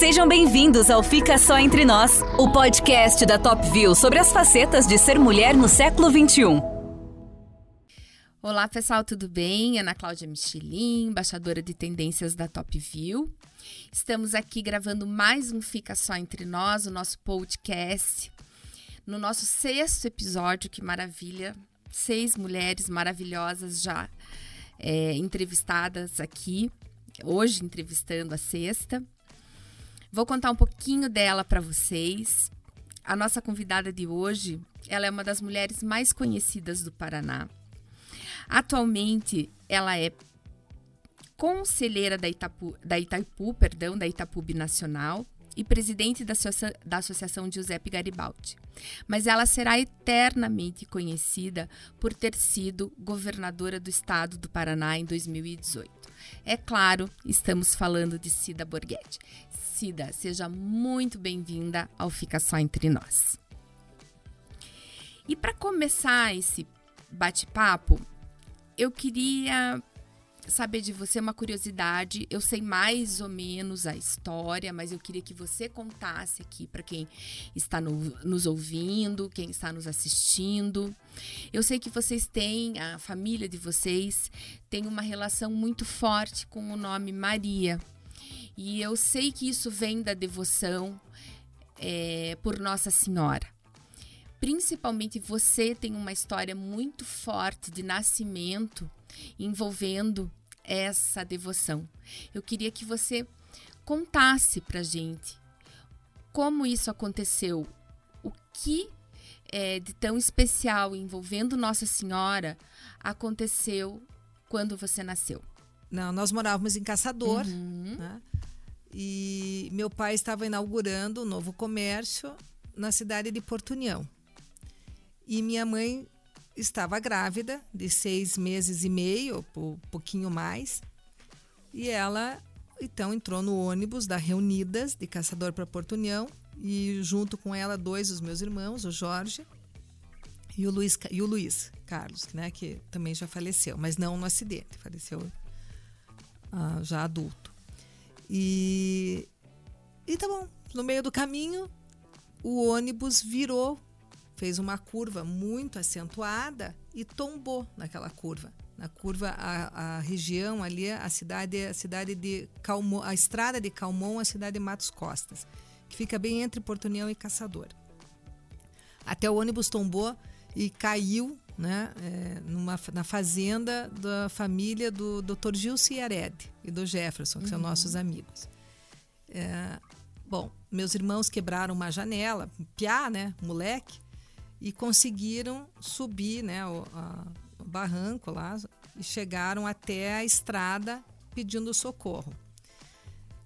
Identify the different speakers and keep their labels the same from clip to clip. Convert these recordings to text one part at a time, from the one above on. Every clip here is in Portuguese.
Speaker 1: Sejam bem-vindos ao Fica Só Entre Nós, o podcast da Top View sobre as facetas de ser mulher no século XXI.
Speaker 2: Olá, pessoal, tudo bem? Ana Cláudia Michelin, embaixadora de tendências da Top View. Estamos aqui gravando mais um Fica Só Entre Nós, o nosso podcast. No nosso sexto episódio, que maravilha! Seis mulheres maravilhosas já é, entrevistadas aqui. Hoje, entrevistando a sexta. Vou contar um pouquinho dela para vocês. A nossa convidada de hoje, ela é uma das mulheres mais conhecidas do Paraná. Atualmente, ela é conselheira da, Itapu, da Itaipu, perdão, da Itapu Nacional e presidente da, da Associação Giuseppe Garibaldi. Mas ela será eternamente conhecida por ter sido governadora do estado do Paraná em 2018. É claro, estamos falando de Cida Borghetti. Cida, seja muito bem-vinda ao Fica Só Entre Nós. E para começar esse bate-papo, eu queria saber de você uma curiosidade. Eu sei mais ou menos a história, mas eu queria que você contasse aqui para quem está no, nos ouvindo, quem está nos assistindo. Eu sei que vocês têm, a família de vocês tem uma relação muito forte com o nome Maria. E eu sei que isso vem da devoção é, por Nossa Senhora. Principalmente você tem uma história muito forte de nascimento envolvendo essa devoção. Eu queria que você contasse para gente como isso aconteceu, o que é, de tão especial envolvendo Nossa Senhora aconteceu quando você nasceu.
Speaker 3: Não, nós morávamos em Caçador, uhum. né? E meu pai estava inaugurando um novo comércio na cidade de Porto União. E minha mãe estava grávida, de seis meses e meio, um pouquinho mais. E ela, então, entrou no ônibus da Reunidas, de Caçador para Porto União. E junto com ela, dois dos meus irmãos, o Jorge e o Luiz, e o Luiz Carlos, né, que também já faleceu, mas não no acidente, faleceu ah, já adulto. E, e tá bom. No meio do caminho, o ônibus virou, fez uma curva muito acentuada e tombou naquela curva. Na curva, a, a região ali, a cidade, a cidade de Calmon, a estrada de Calmon, a cidade de Matos Costas, que fica bem entre Porto União e Caçador. Até o ônibus tombou e caiu né, é, numa, na fazenda da família do Dr. Gil Ciared e do Jefferson, que uhum. são nossos amigos. É, bom, meus irmãos quebraram uma janela, piá, né, moleque, e conseguiram subir né, o, a, o barranco lá e chegaram até a estrada pedindo socorro.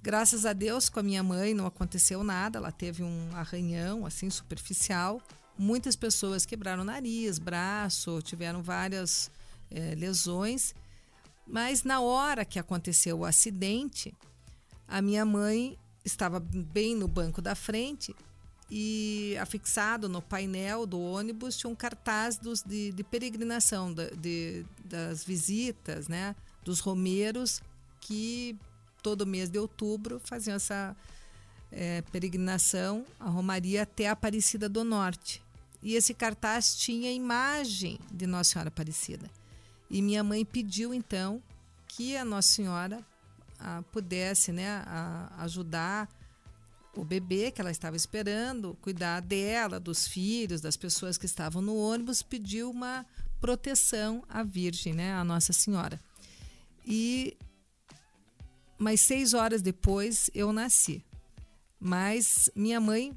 Speaker 3: Graças a Deus, com a minha mãe não aconteceu nada, ela teve um arranhão assim superficial, Muitas pessoas quebraram nariz, braço, tiveram várias é, lesões. Mas na hora que aconteceu o acidente, a minha mãe estava bem no banco da frente e afixado no painel do ônibus tinha um cartaz dos, de, de peregrinação, de, de, das visitas, né, dos romeiros que todo mês de outubro faziam essa é, peregrinação, a Romaria até a Aparecida do Norte. E esse cartaz tinha imagem de Nossa Senhora Aparecida. E minha mãe pediu então que a Nossa Senhora a, pudesse né, a, ajudar o bebê que ela estava esperando, cuidar dela, dos filhos, das pessoas que estavam no ônibus, pediu uma proteção à Virgem, né, à Nossa Senhora. E mais seis horas depois eu nasci. Mas minha mãe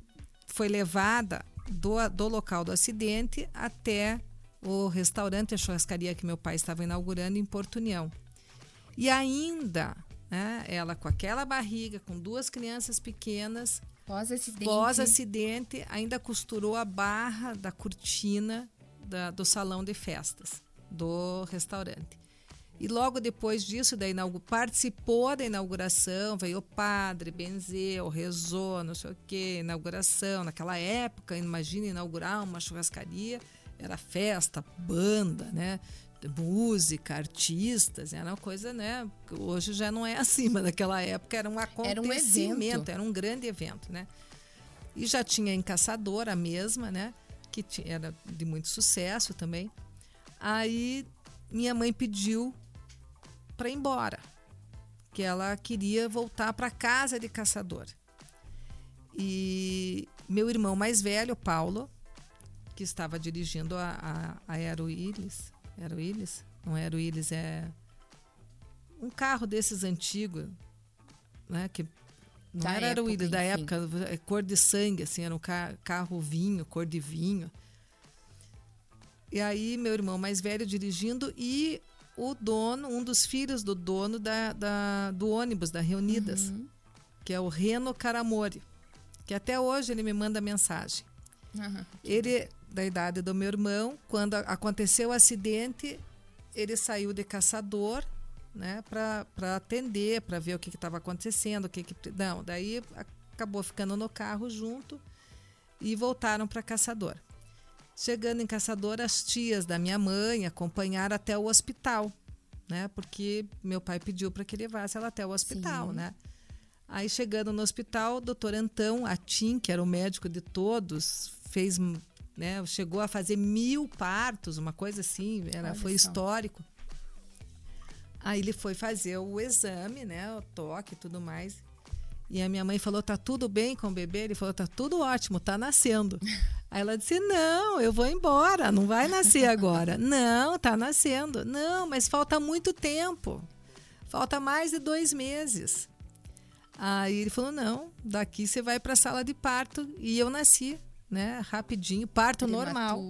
Speaker 3: foi levada do, do local do acidente até o restaurante, a churrascaria que meu pai estava inaugurando em Porto União. E ainda, né, ela com aquela barriga, com duas crianças pequenas,
Speaker 2: pós-acidente,
Speaker 3: pós-acidente ainda costurou a barra da cortina da, do salão de festas do restaurante. E logo depois disso, da participou da inauguração, veio o padre, benzeu, rezou, não sei o quê, inauguração. Naquela época, imagina inaugurar uma churrascaria, era festa, banda, né? Música, artistas, era uma coisa, né? Hoje já não é assim, mas naquela época era um acontecimento, era um, era um grande evento, né? E já tinha em Caçador a mesma, né? Que era de muito sucesso também. Aí minha mãe pediu para ir embora, que ela queria voltar para casa de Caçador. E meu irmão mais velho, Paulo, que estava dirigindo a, a, a Aeroilis, Aeroilis? Não é Aeroilis, é um carro desses antigos, né? Que não da era Aeroilis, da época, é cor de sangue, assim, era um carro vinho, cor de vinho. E aí, meu irmão mais velho dirigindo e o dono, um dos filhos do dono da, da do ônibus da Reunidas, uhum. que é o Reno Caramori, que até hoje ele me manda mensagem. Uhum. Ele, da idade do meu irmão, quando aconteceu o acidente, ele saiu de caçador né, para atender, para ver o que estava acontecendo, o que, que não, daí acabou ficando no carro junto e voltaram para caçador. Chegando em caçador, as tias da minha mãe acompanharam até o hospital, né? Porque meu pai pediu para que levasse ela até o hospital, Sim. né? Aí chegando no hospital, o doutor Antão Atim, que era o médico de todos, fez, né, chegou a fazer mil partos, uma coisa assim, era, foi histórico. Aí ele foi fazer o exame, né, o toque e tudo mais. E a minha mãe falou: "Tá tudo bem com o bebê?" Ele falou: "Tá tudo ótimo, tá nascendo". Aí ela disse: "Não, eu vou embora, não vai nascer agora". "Não, tá nascendo". "Não, mas falta muito tempo. Falta mais de dois meses". Aí ele falou: "Não, daqui você vai para a sala de parto". E eu nasci, né, rapidinho, parto Prematura. normal.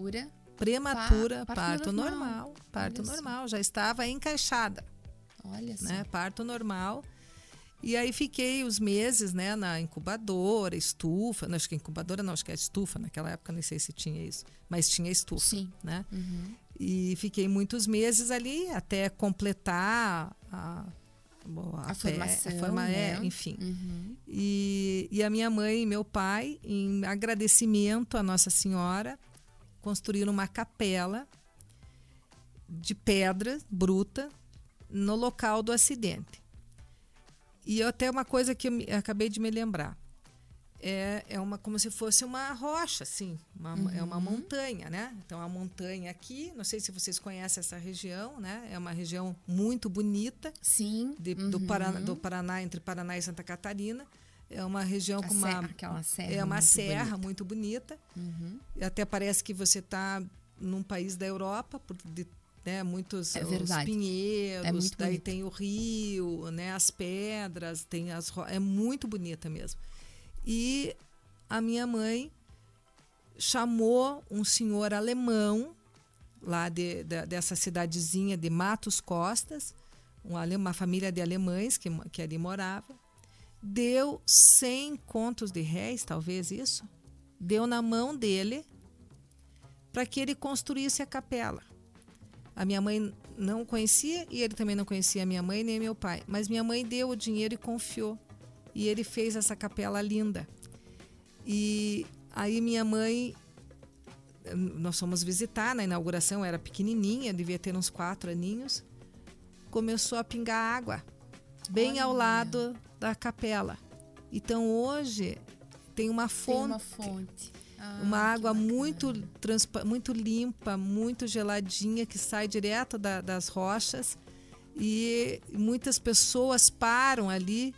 Speaker 3: Prematura, pa parto, parto normal. normal. Parto Olha normal, já estava encaixada.
Speaker 2: Olha
Speaker 3: só. Né? Parto normal. E aí fiquei os meses, né, na incubadora, estufa. Não, acho que incubadora não, acho que é estufa. Naquela época não sei se tinha isso, mas tinha estufa,
Speaker 2: Sim.
Speaker 3: né?
Speaker 2: Uhum.
Speaker 3: E fiquei muitos meses ali até completar a,
Speaker 2: a, a formação, a forma,
Speaker 3: é, né? é, enfim. Uhum. E, e a minha mãe e meu pai, em agradecimento à Nossa Senhora, construíram uma capela de pedra bruta no local do acidente. E até uma coisa que eu acabei de me lembrar. É, é uma como se fosse uma rocha, assim, uma, uhum. é uma uhum. montanha, né? Então a montanha aqui, não sei se vocês conhecem essa região, né? É uma região muito bonita.
Speaker 2: Sim.
Speaker 3: De, uhum. do, Paraná, do Paraná, entre Paraná e Santa Catarina. É uma região
Speaker 2: a
Speaker 3: com uma.
Speaker 2: aquela serra.
Speaker 3: É uma
Speaker 2: muito
Speaker 3: serra
Speaker 2: bonita.
Speaker 3: muito bonita.
Speaker 2: Uhum.
Speaker 3: Até parece que você está num país da Europa, por, de né? Muitos
Speaker 2: é os
Speaker 3: pinheiros,
Speaker 2: é muito
Speaker 3: daí
Speaker 2: bonito.
Speaker 3: tem o rio, né? As pedras, tem as é muito bonita mesmo. E a minha mãe chamou um senhor alemão lá de, de, dessa cidadezinha de Matos Costas, uma, família de alemães que, que ali morava, deu 100 contos de réis, talvez isso, deu na mão dele para que ele construísse a capela. A minha mãe não conhecia e ele também não conhecia a minha mãe nem meu pai. Mas minha mãe deu o dinheiro e confiou. E ele fez essa capela linda. E aí minha mãe, nós fomos visitar na inauguração, era pequenininha, devia ter uns quatro aninhos. Começou a pingar água bem Olha. ao lado da capela. Então hoje tem uma fonte. Tem
Speaker 2: uma fonte. Ah,
Speaker 3: uma água muito, muito limpa, muito geladinha, que sai direto da, das rochas. E muitas pessoas param ali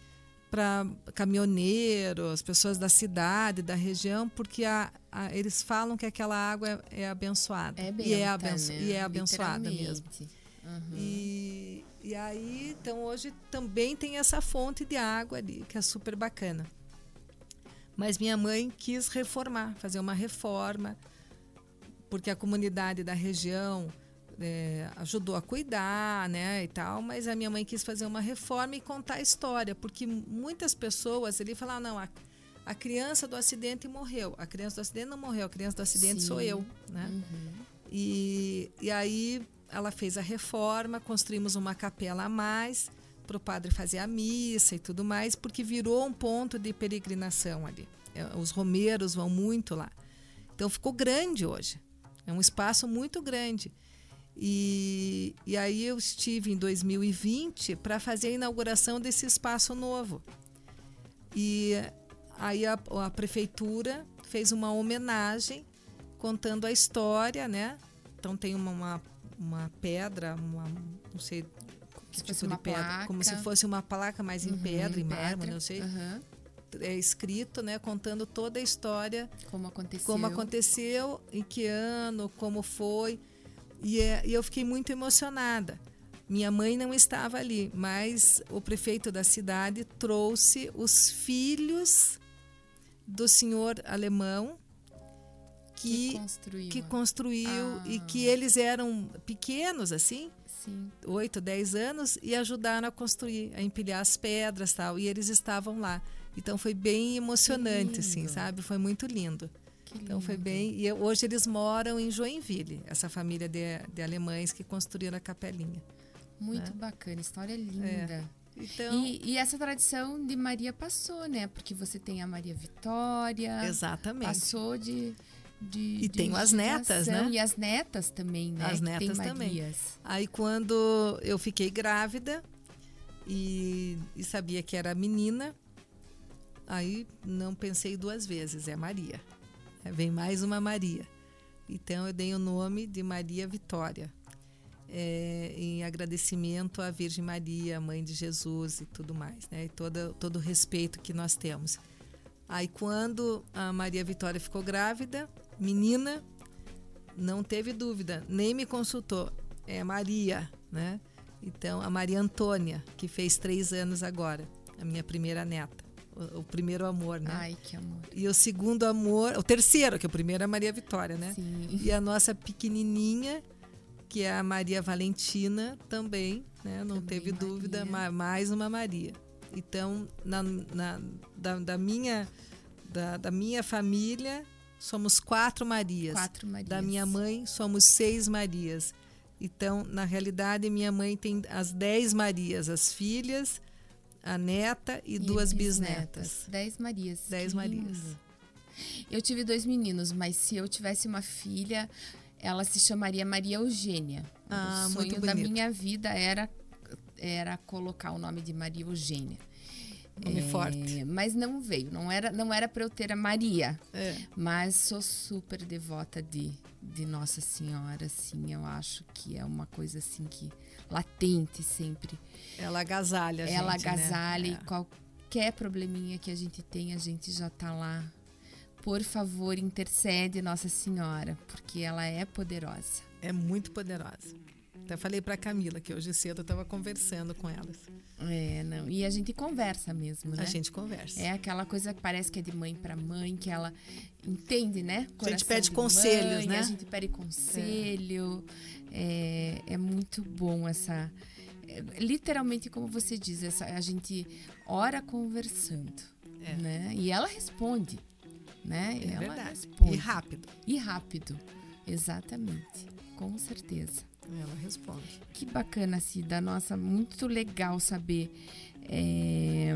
Speaker 3: para caminhoneiros, pessoas da cidade, da região, porque a, a, eles falam que aquela água é, é abençoada.
Speaker 2: É
Speaker 3: e, é
Speaker 2: abenço,
Speaker 3: né? e é abençoada mesmo. Uhum. E, e aí, então hoje também tem essa fonte de água ali, que é super bacana. Mas minha mãe quis reformar, fazer uma reforma, porque a comunidade da região é, ajudou a cuidar, né, e tal. Mas a minha mãe quis fazer uma reforma e contar a história, porque muitas pessoas ali falaram, não, a, a criança do acidente morreu. A criança do acidente não morreu, a criança do acidente Sim. sou eu, né?
Speaker 2: Uhum.
Speaker 3: E, e aí ela fez a reforma, construímos uma capela a mais para o padre fazer a missa e tudo mais, porque virou um ponto de peregrinação ali. É, os romeiros vão muito lá. Então ficou grande hoje. É um espaço muito grande. E, e aí eu estive em 2020 para fazer a inauguração desse espaço novo. E aí a, a prefeitura fez uma homenagem contando a história, né? Então tem uma, uma, uma pedra, uma, não sei que tipo de pedra, placa. como se fosse uma placa mais em uhum, pedra, em mármore, não sei. Uhum. É escrito, né, contando toda a história,
Speaker 2: como aconteceu,
Speaker 3: como aconteceu, em que ano, como foi. E, é, e eu fiquei muito emocionada. Minha mãe não estava ali, mas o prefeito da cidade trouxe os filhos do senhor alemão que, que construiu, que construiu ah. e que eles eram pequenos assim, oito, dez anos e ajudaram a construir, a empilhar as pedras tal. E eles estavam lá. Então foi bem emocionante, assim, sabe? Foi muito lindo. Então foi bem. E hoje eles moram em Joinville, essa família de, de alemães que construíram a capelinha.
Speaker 2: Muito né? bacana, história linda. É. Então, e, e, essa tradição de Maria passou, né? Porque você tem a Maria Vitória.
Speaker 3: Exatamente.
Speaker 2: Passou de. De,
Speaker 3: e tenho as netas, né?
Speaker 2: E as netas também, né?
Speaker 3: As netas também. Aí quando eu fiquei grávida e, e sabia que era menina, aí não pensei duas vezes, é Maria. É, vem mais uma Maria. Então eu dei o nome de Maria Vitória é, em agradecimento à Virgem Maria, mãe de Jesus e tudo mais, né? E todo, todo o respeito que nós temos. Aí quando a Maria Vitória ficou grávida, menina, não teve dúvida, nem me consultou. É Maria, né? Então, a Maria Antônia, que fez três anos agora, a minha primeira neta. O, o, primeiro amor, né?
Speaker 2: Ai, que amor.
Speaker 3: E o segundo amor, o terceiro, que é o primeiro é a Maria Vitória, né?
Speaker 2: Sim.
Speaker 3: E a nossa pequenininha, que é a Maria Valentina também, né? Não também teve Maria. dúvida, mais uma Maria. Então, na, na da, da, minha da, da, minha família somos quatro Marias.
Speaker 2: Quatro Marias.
Speaker 3: Da minha mãe somos seis Marias. Então, na realidade, minha mãe tem as dez Marias, as filhas, a neta e, e duas bisnetas. bisnetas.
Speaker 2: Dez Marias.
Speaker 3: Dez Marias.
Speaker 2: Eu tive dois meninos, mas se eu tivesse uma filha, ela se chamaria Maria Eugênia.
Speaker 3: Ah,
Speaker 2: o sonho da minha vida era era colocar o nome de Maria Eugênia.
Speaker 3: Nome é, forte.
Speaker 2: Mas não veio, não era não era para eu ter a Maria.
Speaker 3: É.
Speaker 2: Mas sou super devota de, de Nossa Senhora, assim, eu acho que é uma coisa assim que latente sempre.
Speaker 3: Ela agasalha,
Speaker 2: Ela né? agasalha
Speaker 3: né?
Speaker 2: e qualquer probleminha que a gente tem, a gente já tá lá por favor, intercede Nossa Senhora, porque ela é poderosa.
Speaker 3: É muito poderosa. Até falei para Camila que hoje cedo eu estava conversando com elas.
Speaker 2: É, não. E a gente conversa mesmo, né?
Speaker 3: A gente conversa.
Speaker 2: É aquela coisa que parece que é de mãe para mãe, que ela entende, né?
Speaker 3: Coração a gente pede conselhos,
Speaker 2: mãe,
Speaker 3: né?
Speaker 2: A gente pede conselho. É, é, é muito bom essa. É, literalmente, como você diz, essa, a gente ora conversando. É. Né? E ela responde né?
Speaker 3: É
Speaker 2: Ela
Speaker 3: verdade.
Speaker 2: Responde.
Speaker 3: E rápido.
Speaker 2: E rápido, exatamente, com certeza.
Speaker 3: Ela responde.
Speaker 2: Que bacana, Cida. Nossa, muito legal saber é,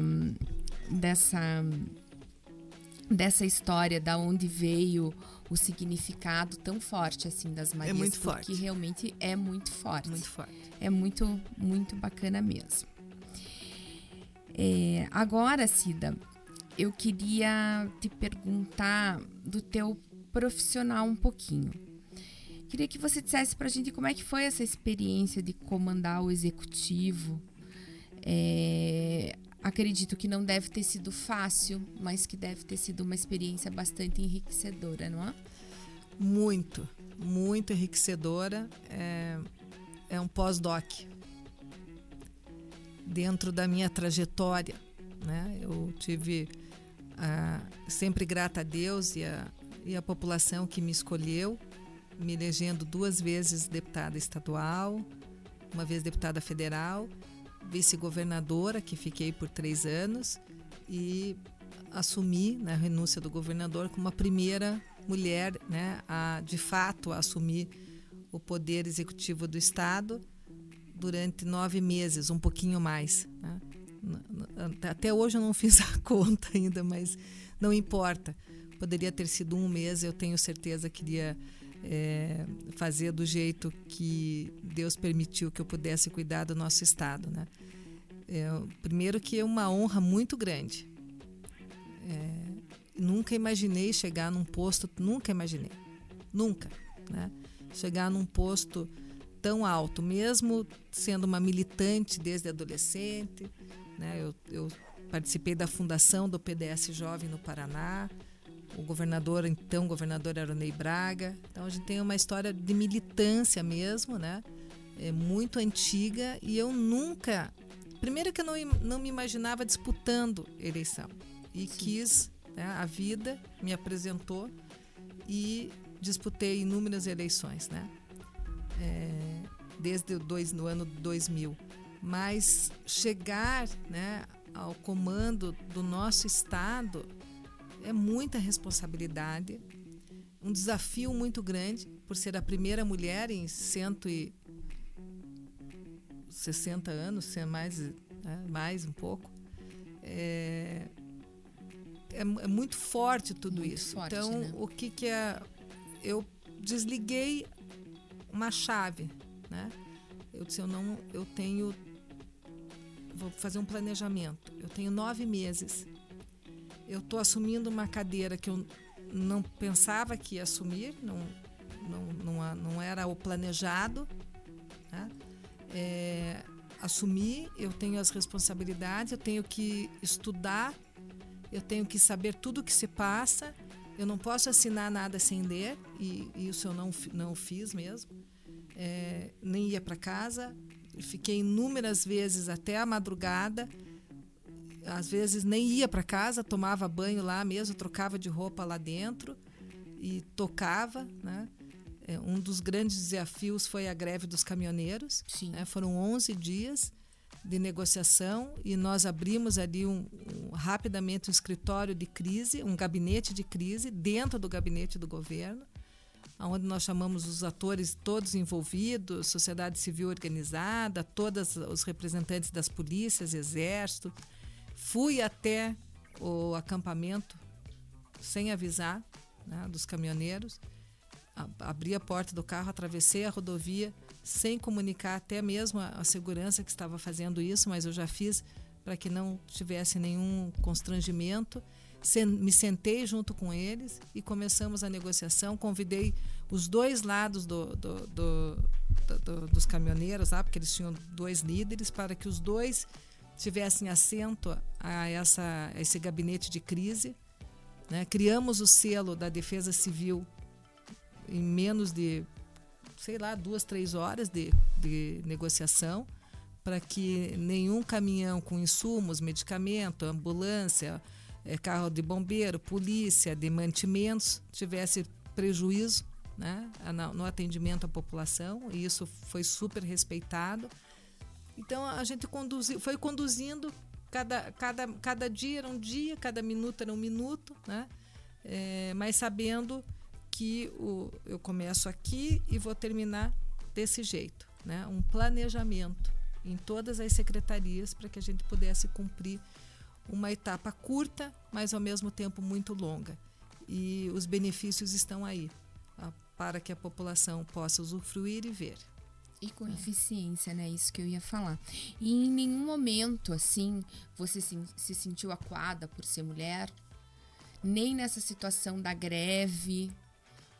Speaker 2: dessa dessa história, da onde veio o significado tão forte assim das Marias.
Speaker 3: É muito
Speaker 2: porque
Speaker 3: forte.
Speaker 2: realmente é muito forte.
Speaker 3: Muito forte.
Speaker 2: É muito, muito bacana mesmo. É, agora, Cida, eu queria te perguntar do teu profissional um pouquinho. Queria que você dissesse para a gente como é que foi essa experiência de comandar o executivo. É, acredito que não deve ter sido fácil, mas que deve ter sido uma experiência bastante enriquecedora, não é?
Speaker 3: Muito, muito enriquecedora. É, é um pós-doc. Dentro da minha trajetória, né? Eu tive ah, sempre grata a Deus e a, e a população que me escolheu, me elegendo duas vezes deputada estadual, uma vez deputada federal, vice-governadora, que fiquei por três anos, e assumi na né, renúncia do governador como a primeira mulher né, a de fato a assumir o poder executivo do Estado durante nove meses, um pouquinho mais. Né? Até hoje eu não fiz a conta ainda, mas não importa. Poderia ter sido um mês, eu tenho certeza que iria é, fazer do jeito que Deus permitiu que eu pudesse cuidar do nosso estado, né? É, primeiro que é uma honra muito grande. É, nunca imaginei chegar num posto, nunca imaginei, nunca, né? Chegar num posto tão alto, mesmo sendo uma militante desde adolescente, né? Eu, eu participei da fundação do PDS Jovem no Paraná. O governador, então governador Ney Braga. Então a gente tem uma história de militância mesmo, né? É muito antiga e eu nunca. Primeiro que eu não, não me imaginava disputando eleição. E Sim. quis, né? a vida me apresentou e disputei inúmeras eleições, né? É, desde dois, no ano 2000. Mas chegar né, ao comando do nosso Estado é muita responsabilidade, um desafio muito grande, por ser a primeira mulher em 160 anos, ser mais, né, mais um pouco. É, é, é muito forte tudo muito isso. Forte, então, né? o que, que é. Eu desliguei uma chave, né? Eu disse, eu não, eu tenho vou fazer um planejamento. Eu tenho nove meses. Eu estou assumindo uma cadeira que eu não pensava que ia assumir, não, não, não, não era o planejado. Né? É, assumir, eu tenho as responsabilidades, eu tenho que estudar, eu tenho que saber tudo o que se passa. Eu não posso assinar nada sem ler, e, e isso eu não, não fiz mesmo. É, nem ia para casa, Fiquei inúmeras vezes até a madrugada. Às vezes nem ia para casa, tomava banho lá mesmo, trocava de roupa lá dentro e tocava, né? É, um dos grandes desafios foi a greve dos caminhoneiros. Né? Foram 11 dias de negociação e nós abrimos ali um, um, rapidamente um escritório de crise, um gabinete de crise dentro do gabinete do governo onde nós chamamos os atores todos envolvidos, sociedade civil organizada, todos os representantes das polícias, exército. Fui até o acampamento sem avisar né, dos caminhoneiros, abri a porta do carro, atravessei a rodovia sem comunicar até mesmo a, a segurança que estava fazendo isso, mas eu já fiz para que não tivesse nenhum constrangimento me sentei junto com eles e começamos a negociação. Convidei os dois lados do, do, do, dos caminhoneiros, lá, porque eles tinham dois líderes, para que os dois tivessem assento a, essa, a esse gabinete de crise. Né? Criamos o selo da Defesa Civil em menos de, sei lá, duas, três horas de, de negociação para que nenhum caminhão com insumos, medicamento, ambulância, é, carro de bombeiro, polícia, de mantimentos, tivesse prejuízo né, no atendimento à população, e isso foi super respeitado. Então a gente conduzi, foi conduzindo, cada, cada, cada dia era um dia, cada minuto era um minuto, né, é, mas sabendo que o, eu começo aqui e vou terminar desse jeito. Né, um planejamento em todas as secretarias para que a gente pudesse cumprir uma etapa curta, mas ao mesmo tempo muito longa. E os benefícios estão aí para que a população possa usufruir e ver.
Speaker 2: E com é. eficiência, né? Isso que eu ia falar. E em nenhum momento, assim, você se, se sentiu acuada por ser mulher? Nem nessa situação da greve?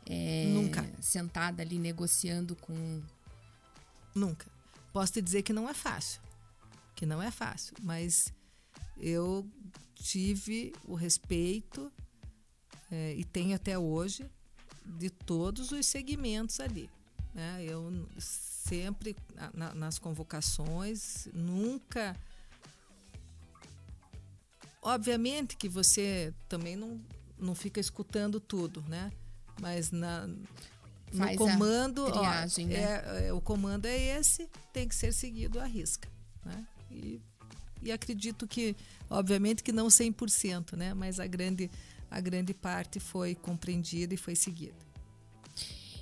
Speaker 2: É,
Speaker 3: Nunca.
Speaker 2: Sentada ali negociando com.
Speaker 3: Nunca. Posso te dizer que não é fácil. Que não é fácil. Mas eu tive o respeito é, e tenho até hoje de todos os segmentos ali. Né? Eu sempre na, nas convocações nunca obviamente que você também não, não fica escutando tudo, né? Mas na, no comando,
Speaker 2: triagem,
Speaker 3: ó, né? é, é, o comando é esse, tem que ser seguido à risca, né? E e acredito que, obviamente, que não 100%, né? mas a grande, a grande parte foi compreendida e foi seguida.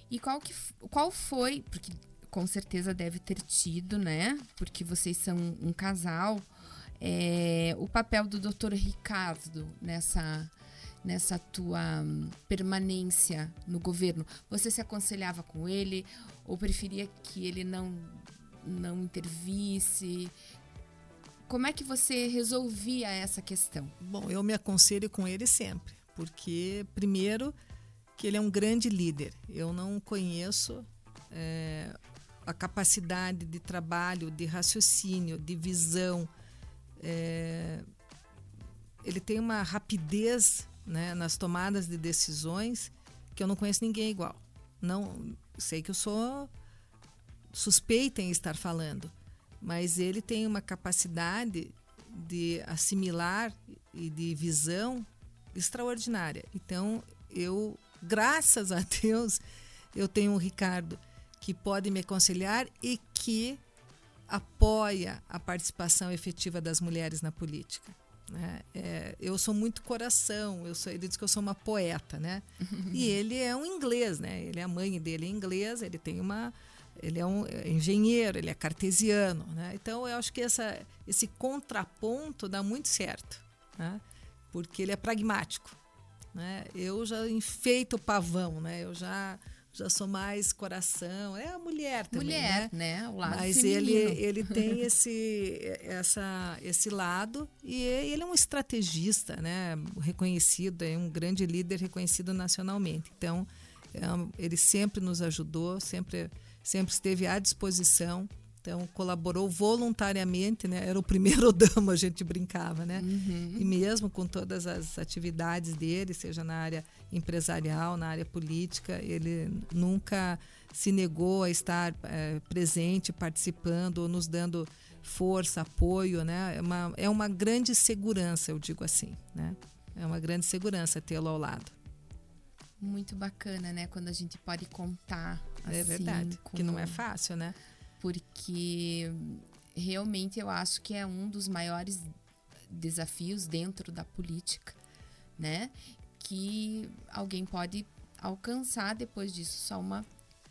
Speaker 2: E qual, que, qual foi, porque com certeza deve ter tido, né? Porque vocês são um casal, é, o papel do doutor Ricardo nessa nessa tua hum, permanência no governo? Você se aconselhava com ele ou preferia que ele não não intervisse? Como é que você resolvia essa questão?
Speaker 3: Bom, eu me aconselho com ele sempre, porque primeiro que ele é um grande líder. Eu não conheço é, a capacidade de trabalho, de raciocínio, de visão. É, ele tem uma rapidez né, nas tomadas de decisões que eu não conheço ninguém igual. Não sei que eu sou suspeita em estar falando, mas ele tem uma capacidade de assimilar e de visão extraordinária. Então, eu, graças a Deus, eu tenho um Ricardo que pode me aconselhar e que apoia a participação efetiva das mulheres na política. Né? É, eu sou muito coração, eu sou, ele diz que eu sou uma poeta, né? e ele é um inglês, né? Ele a mãe dele é inglesa, ele tem uma, ele é um é engenheiro, ele é cartesiano, né? Então eu acho que essa, esse contraponto dá muito certo, né? Porque ele é pragmático, né? Eu já enfeito o pavão, né? Eu já já sou mais coração. É a mulher também,
Speaker 2: mulher,
Speaker 3: né?
Speaker 2: né? O lado
Speaker 3: Mas
Speaker 2: feminino.
Speaker 3: ele ele tem esse essa esse lado e ele é um estrategista, né? Reconhecido, é um grande líder reconhecido nacionalmente. Então, é, ele sempre nos ajudou, sempre sempre esteve à disposição. Então, colaborou voluntariamente, né? Era o primeiro damo, a gente brincava, né?
Speaker 2: Uhum.
Speaker 3: E mesmo com todas as atividades dele, seja na área empresarial, na área política, ele nunca se negou a estar é, presente, participando, ou nos dando força, apoio, né? É uma, é uma grande segurança, eu digo assim, né? É uma grande segurança tê-lo ao lado.
Speaker 2: Muito bacana, né? Quando a gente pode contar.
Speaker 3: é
Speaker 2: assim,
Speaker 3: verdade,
Speaker 2: com-
Speaker 3: que não é fácil, né?
Speaker 2: Porque realmente eu acho que é um dos maiores desafios dentro da política, né? Que alguém pode alcançar depois disso só uma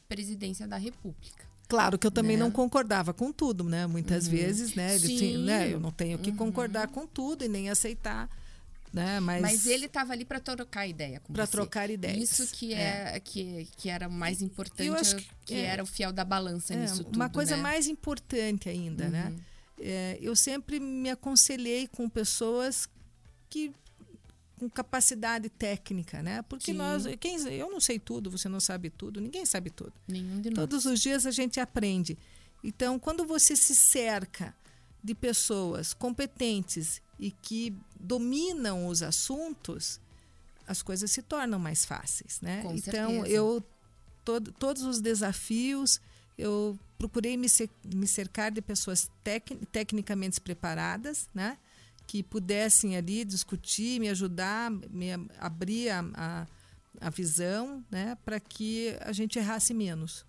Speaker 2: presidência da República.
Speaker 3: Claro que eu também
Speaker 2: Né?
Speaker 3: não concordava com tudo, né? Muitas
Speaker 2: Uhum.
Speaker 3: vezes, né? Ele
Speaker 2: Sim.
Speaker 3: tinha- né? Eu não tenho que
Speaker 2: Uhum.
Speaker 3: concordar com tudo e nem aceitar, né? Mas,
Speaker 2: Mas, ele estava ali para trocar ideia com
Speaker 3: para trocar ideias.
Speaker 2: Isso que é, Que, que era o mais importante,
Speaker 3: Eu acho
Speaker 2: que,
Speaker 3: que- é.
Speaker 2: era o fiel da balança
Speaker 3: É,
Speaker 2: nisso tudo.
Speaker 3: uma coisa
Speaker 2: né?
Speaker 3: mais importante ainda, né?
Speaker 2: Uhum.
Speaker 3: É, eu sempre me aconselhei com pessoas que com capacidade técnica, né? Porque
Speaker 2: Sim.
Speaker 3: nós, quem, eu não sei tudo, você não sabe tudo, ninguém sabe tudo.
Speaker 2: Nenhum de nós.
Speaker 3: Todos os dias a gente aprende. Então, quando você se cerca de pessoas competentes e que dominam os assuntos, as coisas se tornam mais fáceis, né?
Speaker 2: Com
Speaker 3: então,
Speaker 2: certeza.
Speaker 3: eu todo, todos os desafios eu procurei me, me cercar de pessoas tec, tecnicamente preparadas, né? Que pudessem ali discutir, me ajudar, me ab- abrir a, a, a visão, né? Para que a gente errasse menos.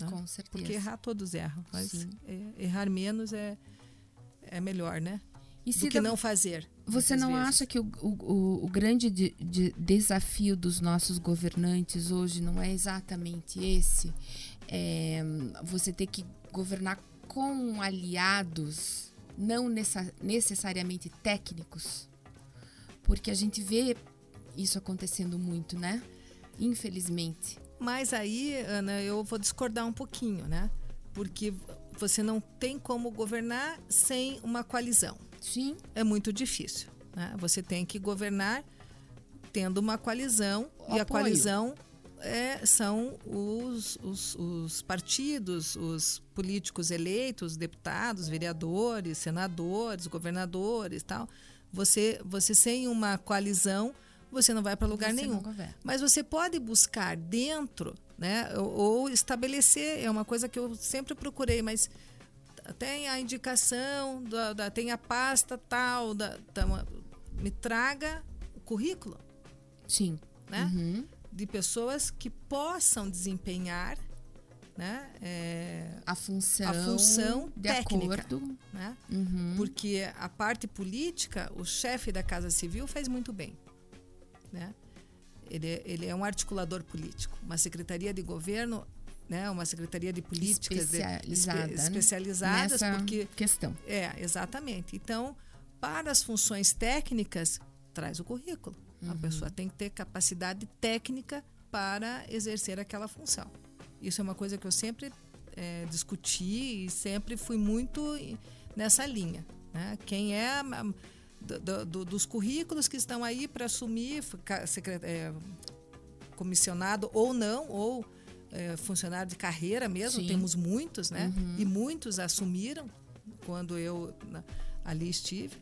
Speaker 3: né?
Speaker 2: Com certeza.
Speaker 3: Porque errar todos erram, mas
Speaker 2: Sim.
Speaker 3: é, errar menos é, é melhor, né?
Speaker 2: E
Speaker 3: Do
Speaker 2: se
Speaker 3: que
Speaker 2: dá-
Speaker 3: não fazer.
Speaker 2: Você não
Speaker 3: vezes.
Speaker 2: acha que o, o, o- grande de- de- desafio dos nossos governantes hoje não é exatamente esse? É, você ter que governar com aliados, não necessariamente técnicos? Porque a gente vê isso acontecendo muito, né? Infelizmente.
Speaker 3: Mas aí, Ana, eu vou discordar um pouquinho, né? Porque você não tem como governar sem uma coalizão.
Speaker 2: Sim,
Speaker 3: É muito difícil. Né? Você tem que governar tendo uma coalizão e a
Speaker 2: Apoio.
Speaker 3: coalizão é, são os, os, os partidos, os políticos eleitos, deputados, vereadores, senadores, governadores, tal. Você, você sem uma coalizão, você não vai para lugar
Speaker 2: você
Speaker 3: nenhum. Mas você pode buscar dentro, né? Ou, estabelecer, é uma coisa que eu sempre procurei, mas tem a indicação, da, da- tem a pasta tal, da, da- me traga o currículo,
Speaker 2: Sim.
Speaker 3: né?
Speaker 2: Uhum.
Speaker 3: De pessoas que possam desempenhar, né? É,
Speaker 2: A função,
Speaker 3: A função
Speaker 2: de
Speaker 3: técnica.
Speaker 2: acordo.
Speaker 3: né?
Speaker 2: Uhum.
Speaker 3: Porque a parte política, o chefe da Casa Civil faz muito bem. Né? Ele, é- ele é um articulador político. Uma secretaria de governo, né? uma secretaria de políticas de-
Speaker 2: Especializada,
Speaker 3: espe-
Speaker 2: né?
Speaker 3: especializadas,
Speaker 2: Nessa
Speaker 3: porque.
Speaker 2: questão.
Speaker 3: É, exatamente. Então, para as funções técnicas, traz o currículo. Uhum. A pessoa tem que ter capacidade técnica para exercer aquela função. Isso é uma coisa que eu sempre é, discuti e sempre fui muito nessa linha. Né? Quem é do, do, dos currículos que estão aí para assumir é, comissionado ou não, ou é, funcionário de carreira mesmo, Sim. temos muitos, né? Uhum. E muitos assumiram quando eu na, ali estive.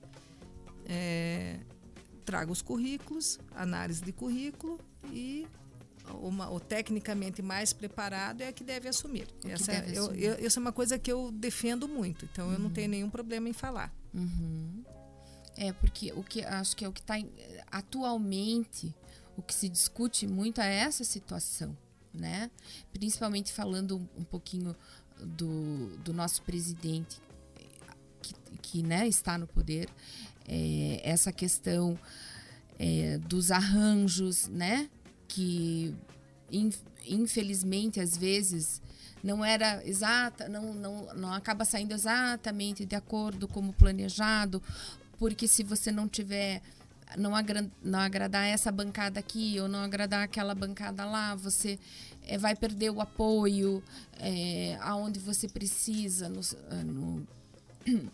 Speaker 3: É, trago os currículos, análise de currículo e uma, o tecnicamente mais preparado é que deve assumir. Que essa, deve eu, assumir. Eu, essa é uma coisa que eu defendo muito, então uhum. eu não tenho uhum. nenhum problema em falar.
Speaker 2: Uhum. É, porque o que acho que é o que está atualmente, o que se discute muito é essa situação, né? Principalmente falando um pouquinho do, do nosso presidente que, que né, está no poder, é, essa questão é, dos arranjos, né? Que infelizmente às vezes não era exata, não, não, não acaba saindo exatamente de acordo como planejado, porque se você não tiver não, agra não agradar essa bancada aqui ou não agradar aquela bancada lá, você é, vai perder o apoio é, aonde você precisa no, no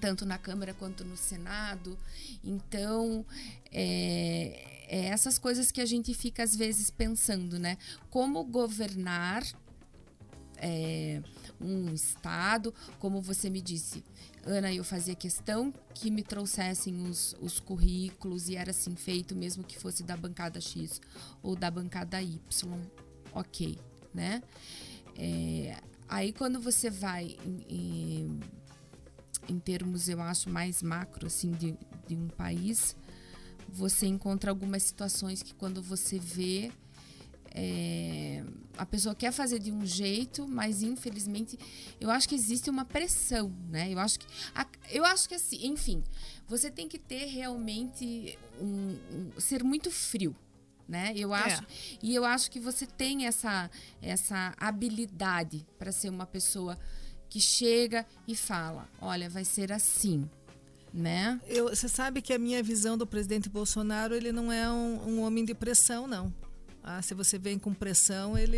Speaker 2: tanto na Câmara quanto no Senado. Então, é, é, essas coisas que a gente fica às vezes pensando, né? Como governar é, um estado, como você me disse, Ana, eu fazia questão que me trouxessem os, os currículos e era assim feito, mesmo que fosse da bancada X ou da bancada Y, ok, né? É, aí quando você vai em, em em termos, eu acho, mais macro, assim, de, de um país, você encontra algumas situações que quando você vê, é, a pessoa quer fazer de um jeito, mas infelizmente eu acho que existe uma pressão, né? Eu acho que, eu acho que assim, enfim, você tem que ter realmente um, um ser muito frio, né? Eu é. acho é. e eu acho que você tem essa essa habilidade para ser uma pessoa que chega e fala: olha, vai ser assim. Né?
Speaker 3: Eu, você sabe que a minha visão do presidente Bolsonaro ele não é um, um homem de pressão, não. Ah, se você vem com pressão, ele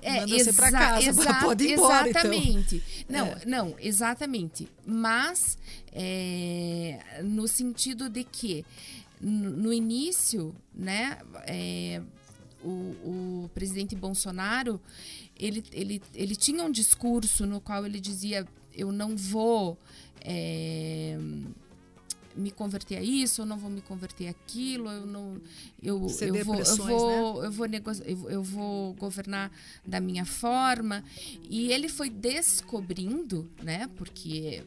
Speaker 3: é, manda você para casa, pode ir embora.
Speaker 2: Então. Exatamente. Então. Não, é. não, exatamente. Mas é, no sentido de que no início, né, é, o, o presidente Bolsonaro ele, ele, ele tinha um discurso no qual ele dizia: eu não vou é, me converter a isso, eu não vou me converter aquilo, eu não eu, eu vou eu vou, né? eu, vou eu, eu vou governar da minha forma. E ele foi descobrindo, né? Porque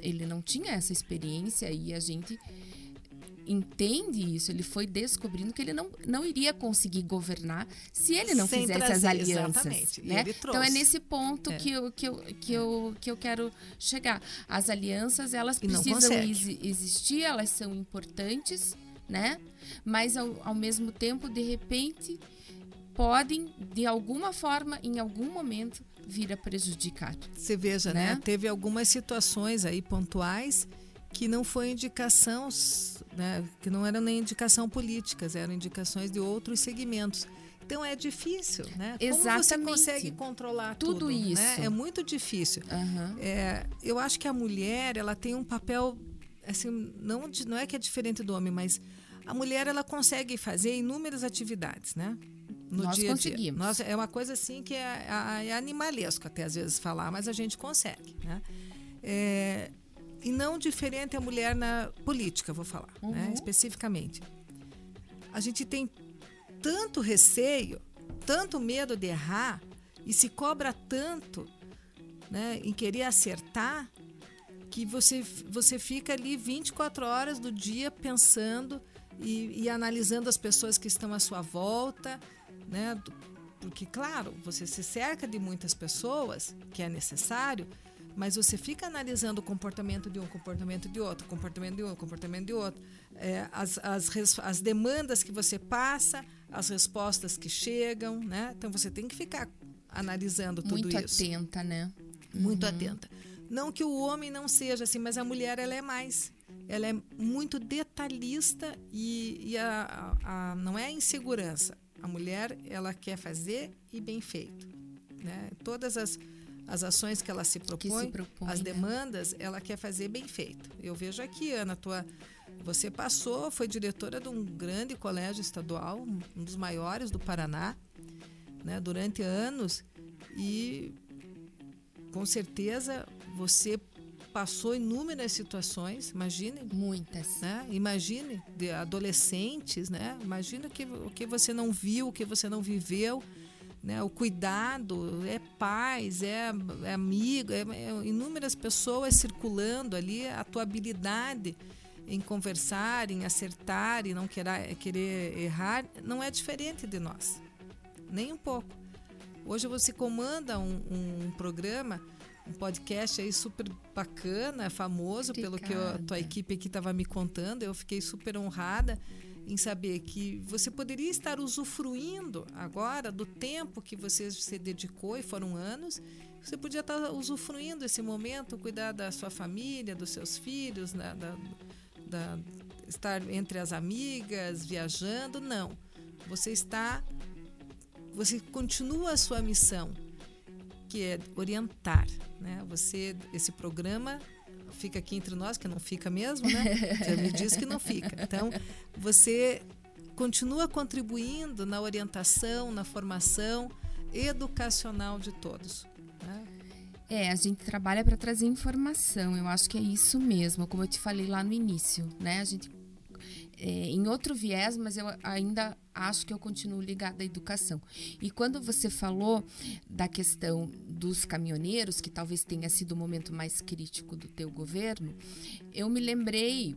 Speaker 2: ele não tinha essa experiência e a gente entende isso, ele foi descobrindo que ele não, não iria conseguir governar se ele não Sem fizesse trazer, as alianças. Né? Então é nesse ponto é. que, eu, que, eu, que, eu, que eu quero chegar. As alianças, elas e precisam existir, elas são importantes, né? Mas ao, ao mesmo tempo, de repente, podem, de alguma forma, em algum momento, vir a prejudicar.
Speaker 3: Você veja, né? né? Teve algumas situações aí pontuais que não foi indicação, né, que não eram nem indicação políticas, eram indicações de outros segmentos. Então é difícil, né? Exatamente. Como você consegue controlar tudo, tudo isso? Né? É muito difícil. Uhum. É, eu acho que a mulher ela tem um papel assim, não, não é que é diferente do homem, mas a mulher ela consegue fazer inúmeras atividades, né?
Speaker 2: No Nós dia conseguimos.
Speaker 3: Nós, é uma coisa assim que é, é, é, animalesco até às vezes falar, mas a gente consegue, né? É, e não diferente a mulher na política, vou falar, né, uhum. né, especificamente. A gente tem tanto receio, tanto medo de errar e se cobra tanto né, em querer acertar que você, você fica ali 24 horas do dia pensando e, e analisando as pessoas que estão à sua volta, né? Porque, claro, você se cerca de muitas pessoas, que é necessário, mas você fica analisando o comportamento de um, comportamento de outro, comportamento de um, comportamento de outro, é, as, as, as demandas que você passa, as respostas que chegam, né? Então você tem que ficar analisando tudo
Speaker 2: Muito
Speaker 3: isso.
Speaker 2: Muito atenta, né?
Speaker 3: Muito uhum. atenta. Não que o homem não seja assim, mas a mulher ela é mais. ela é muito detalhista e, e a, a, a, não é a insegurança. A mulher ela quer fazer e bem feito. Né? Todas as, as ações que ela se propõe, se propõe as né? demandas, ela quer fazer bem feito. Eu vejo aqui, Ana, tua, você passou, foi diretora de um grande colégio estadual, um dos maiores do Paraná, né, durante anos, e com certeza você passou inúmeras situações, imagine.
Speaker 2: Muitas.
Speaker 3: Né? Imagine, de adolescentes, né? Imagina o que, o que você não viu, o que você não viveu. Né? O cuidado, é paz, é, é amigo, é, é inúmeras pessoas circulando ali, a tua habilidade em conversar, em acertar e não querer, querer errar, não é diferente de nós. Nem um pouco. Hoje você comanda um, um programa um podcast aí super bacana, famoso, Obrigada. pelo que a tua equipe aqui estava me contando. Eu fiquei super honrada em saber que você poderia estar usufruindo agora do tempo que você se dedicou e foram anos. Você podia estar usufruindo esse momento, cuidar da sua família, dos seus filhos, né, da, da, estar entre as amigas, viajando. Não. Você está. Você continua a sua missão que é orientar, né? Você esse programa fica aqui entre nós, que não fica mesmo, né? Já me diz que não fica. Então, você continua contribuindo na orientação, na formação educacional de todos. Né?
Speaker 2: É, a gente trabalha para trazer informação. Eu acho que é isso mesmo, como eu te falei lá no início, né? A gente é, em outro viés, mas eu ainda acho que eu continuo ligada à educação. E quando você falou da questão dos caminhoneiros, que talvez tenha sido o momento mais crítico do teu governo, eu me lembrei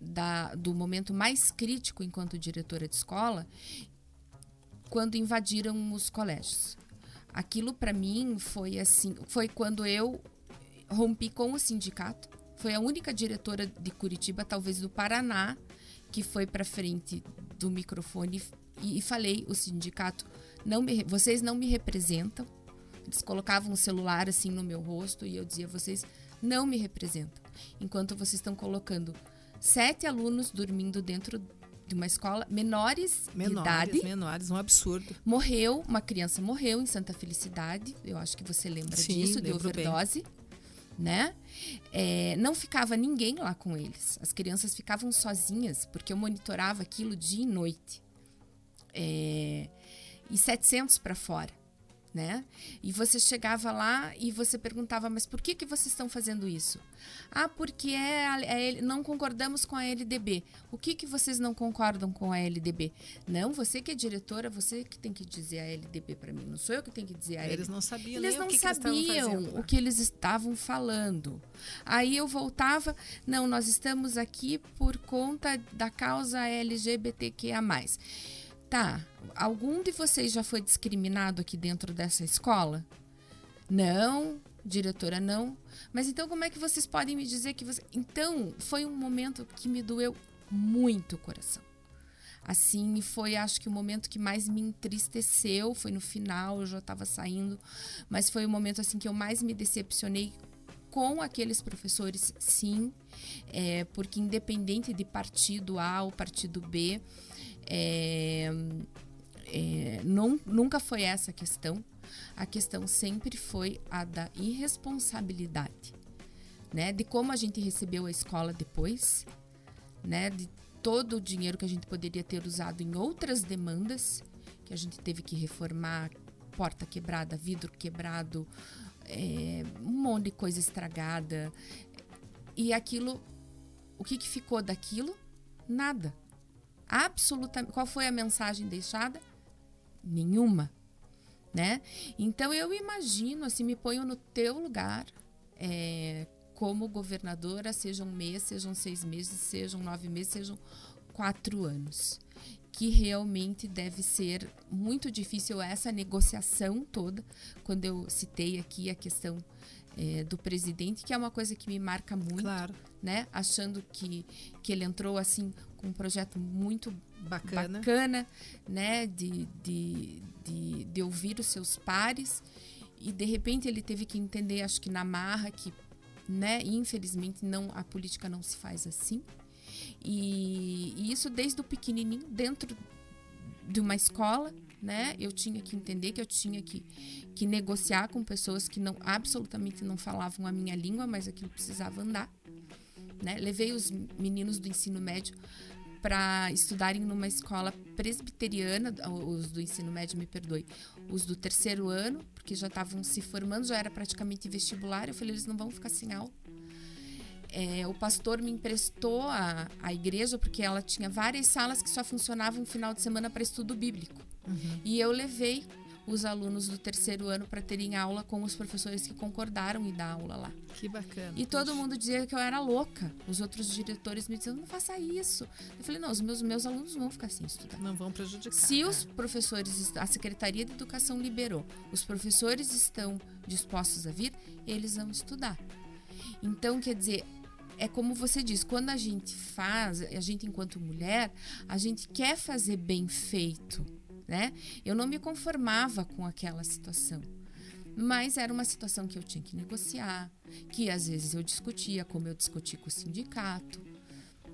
Speaker 2: da, do momento mais crítico enquanto diretora de escola, quando invadiram os colégios. Aquilo para mim foi assim, foi quando eu rompi com o sindicato. Foi a única diretora de Curitiba, talvez do Paraná, que foi para frente do microfone e, e, falei o sindicato não me, vocês não me representam. Eles colocavam o celular assim no meu rosto e eu dizia vocês não me representam. Enquanto vocês estão colocando sete alunos dormindo dentro de uma escola menores, menores de idade.
Speaker 3: menores um absurdo.
Speaker 2: Morreu uma criança morreu em Santa Felicidade. Eu acho que você lembra Sim, disso de overdose bem né? É, não ficava ninguém lá com eles. As crianças ficavam sozinhas, porque eu monitorava aquilo dia e noite. É, e 700 para fora né? E você chegava lá e você perguntava, mas por que, que vocês estão fazendo isso? Ah, porque é, é, não concordamos com a LDB. O que, que vocês não concordam com a LDB? Não, você que é diretora, você que tem que dizer a LDB para mim. Não sou eu que tenho que dizer a
Speaker 3: LDB. Eles não sabiam
Speaker 2: eles
Speaker 3: não
Speaker 2: o
Speaker 3: que
Speaker 2: sabiam
Speaker 3: que
Speaker 2: o que eles estavam falando. Aí eu voltava, não, nós estamos aqui por conta da causa LGBTQIA+. Tá, algum de vocês já foi discriminado aqui dentro dessa escola? Não, diretora, não. Mas então como é que vocês podem me dizer que você. Então, foi um momento que me doeu muito o coração. Assim, foi acho que o momento que mais me entristeceu, foi no final, eu já estava saindo, mas foi o momento assim que eu mais me decepcionei com aqueles professores, sim, é, porque independente de partido A ou partido B, é, é, não, nunca foi essa a questão. A questão sempre foi a da irresponsabilidade, né? De como a gente recebeu a escola depois, né? De todo o dinheiro que a gente poderia ter usado em outras demandas, que a gente teve que reformar, porta quebrada, vidro quebrado, é, um monte de coisa estragada. E aquilo, o que, que ficou daquilo? Nada. Absolutamente. Qual foi a mensagem deixada? Nenhuma. Né? Então eu imagino, assim, me ponho no teu lugar, é, como governadora, sejam um mês, sejam seis meses, sejam nove meses, sejam quatro anos. Que realmente deve ser muito difícil essa negociação toda, quando eu citei aqui a questão é, do presidente, que é uma coisa que me marca muito,
Speaker 3: claro.
Speaker 2: né? Achando que, que ele entrou assim com um projeto muito
Speaker 3: bacana,
Speaker 2: bacana né? De, de, de, de ouvir os seus pares e de repente ele teve que entender, acho que na marra, que né? Infelizmente não a política não se faz assim. E, e isso desde o pequenininho dentro de uma escola, né? Eu tinha que entender que eu tinha que, que negociar com pessoas que não absolutamente não falavam a minha língua, mas aquilo precisava andar. Né? Levei os meninos do ensino médio para estudarem numa escola presbiteriana, os do ensino médio, me perdoe, os do terceiro ano, porque já estavam se formando, já era praticamente vestibular. Eu falei, eles não vão ficar sem aula. É, o pastor me emprestou a, a igreja porque ela tinha várias salas que só funcionavam no final de semana para estudo bíblico. Uhum. E eu levei os alunos do terceiro ano para terem aula com os professores que concordaram em dar aula lá.
Speaker 3: Que bacana.
Speaker 2: E todo mundo dizia que eu era louca. Os outros diretores me diziam: não faça isso. Eu falei: não, os meus, meus alunos vão ficar sem estudar.
Speaker 3: Não vão prejudicar.
Speaker 2: Se os professores, a Secretaria de Educação liberou, os professores estão dispostos a vir, eles vão estudar. Então, quer dizer, é como você diz, quando a gente faz, a gente enquanto mulher, a gente quer fazer bem feito né? Eu não me conformava com aquela situação. Mas era uma situação que eu tinha que negociar, que às vezes eu discutia, como eu discuti com o sindicato,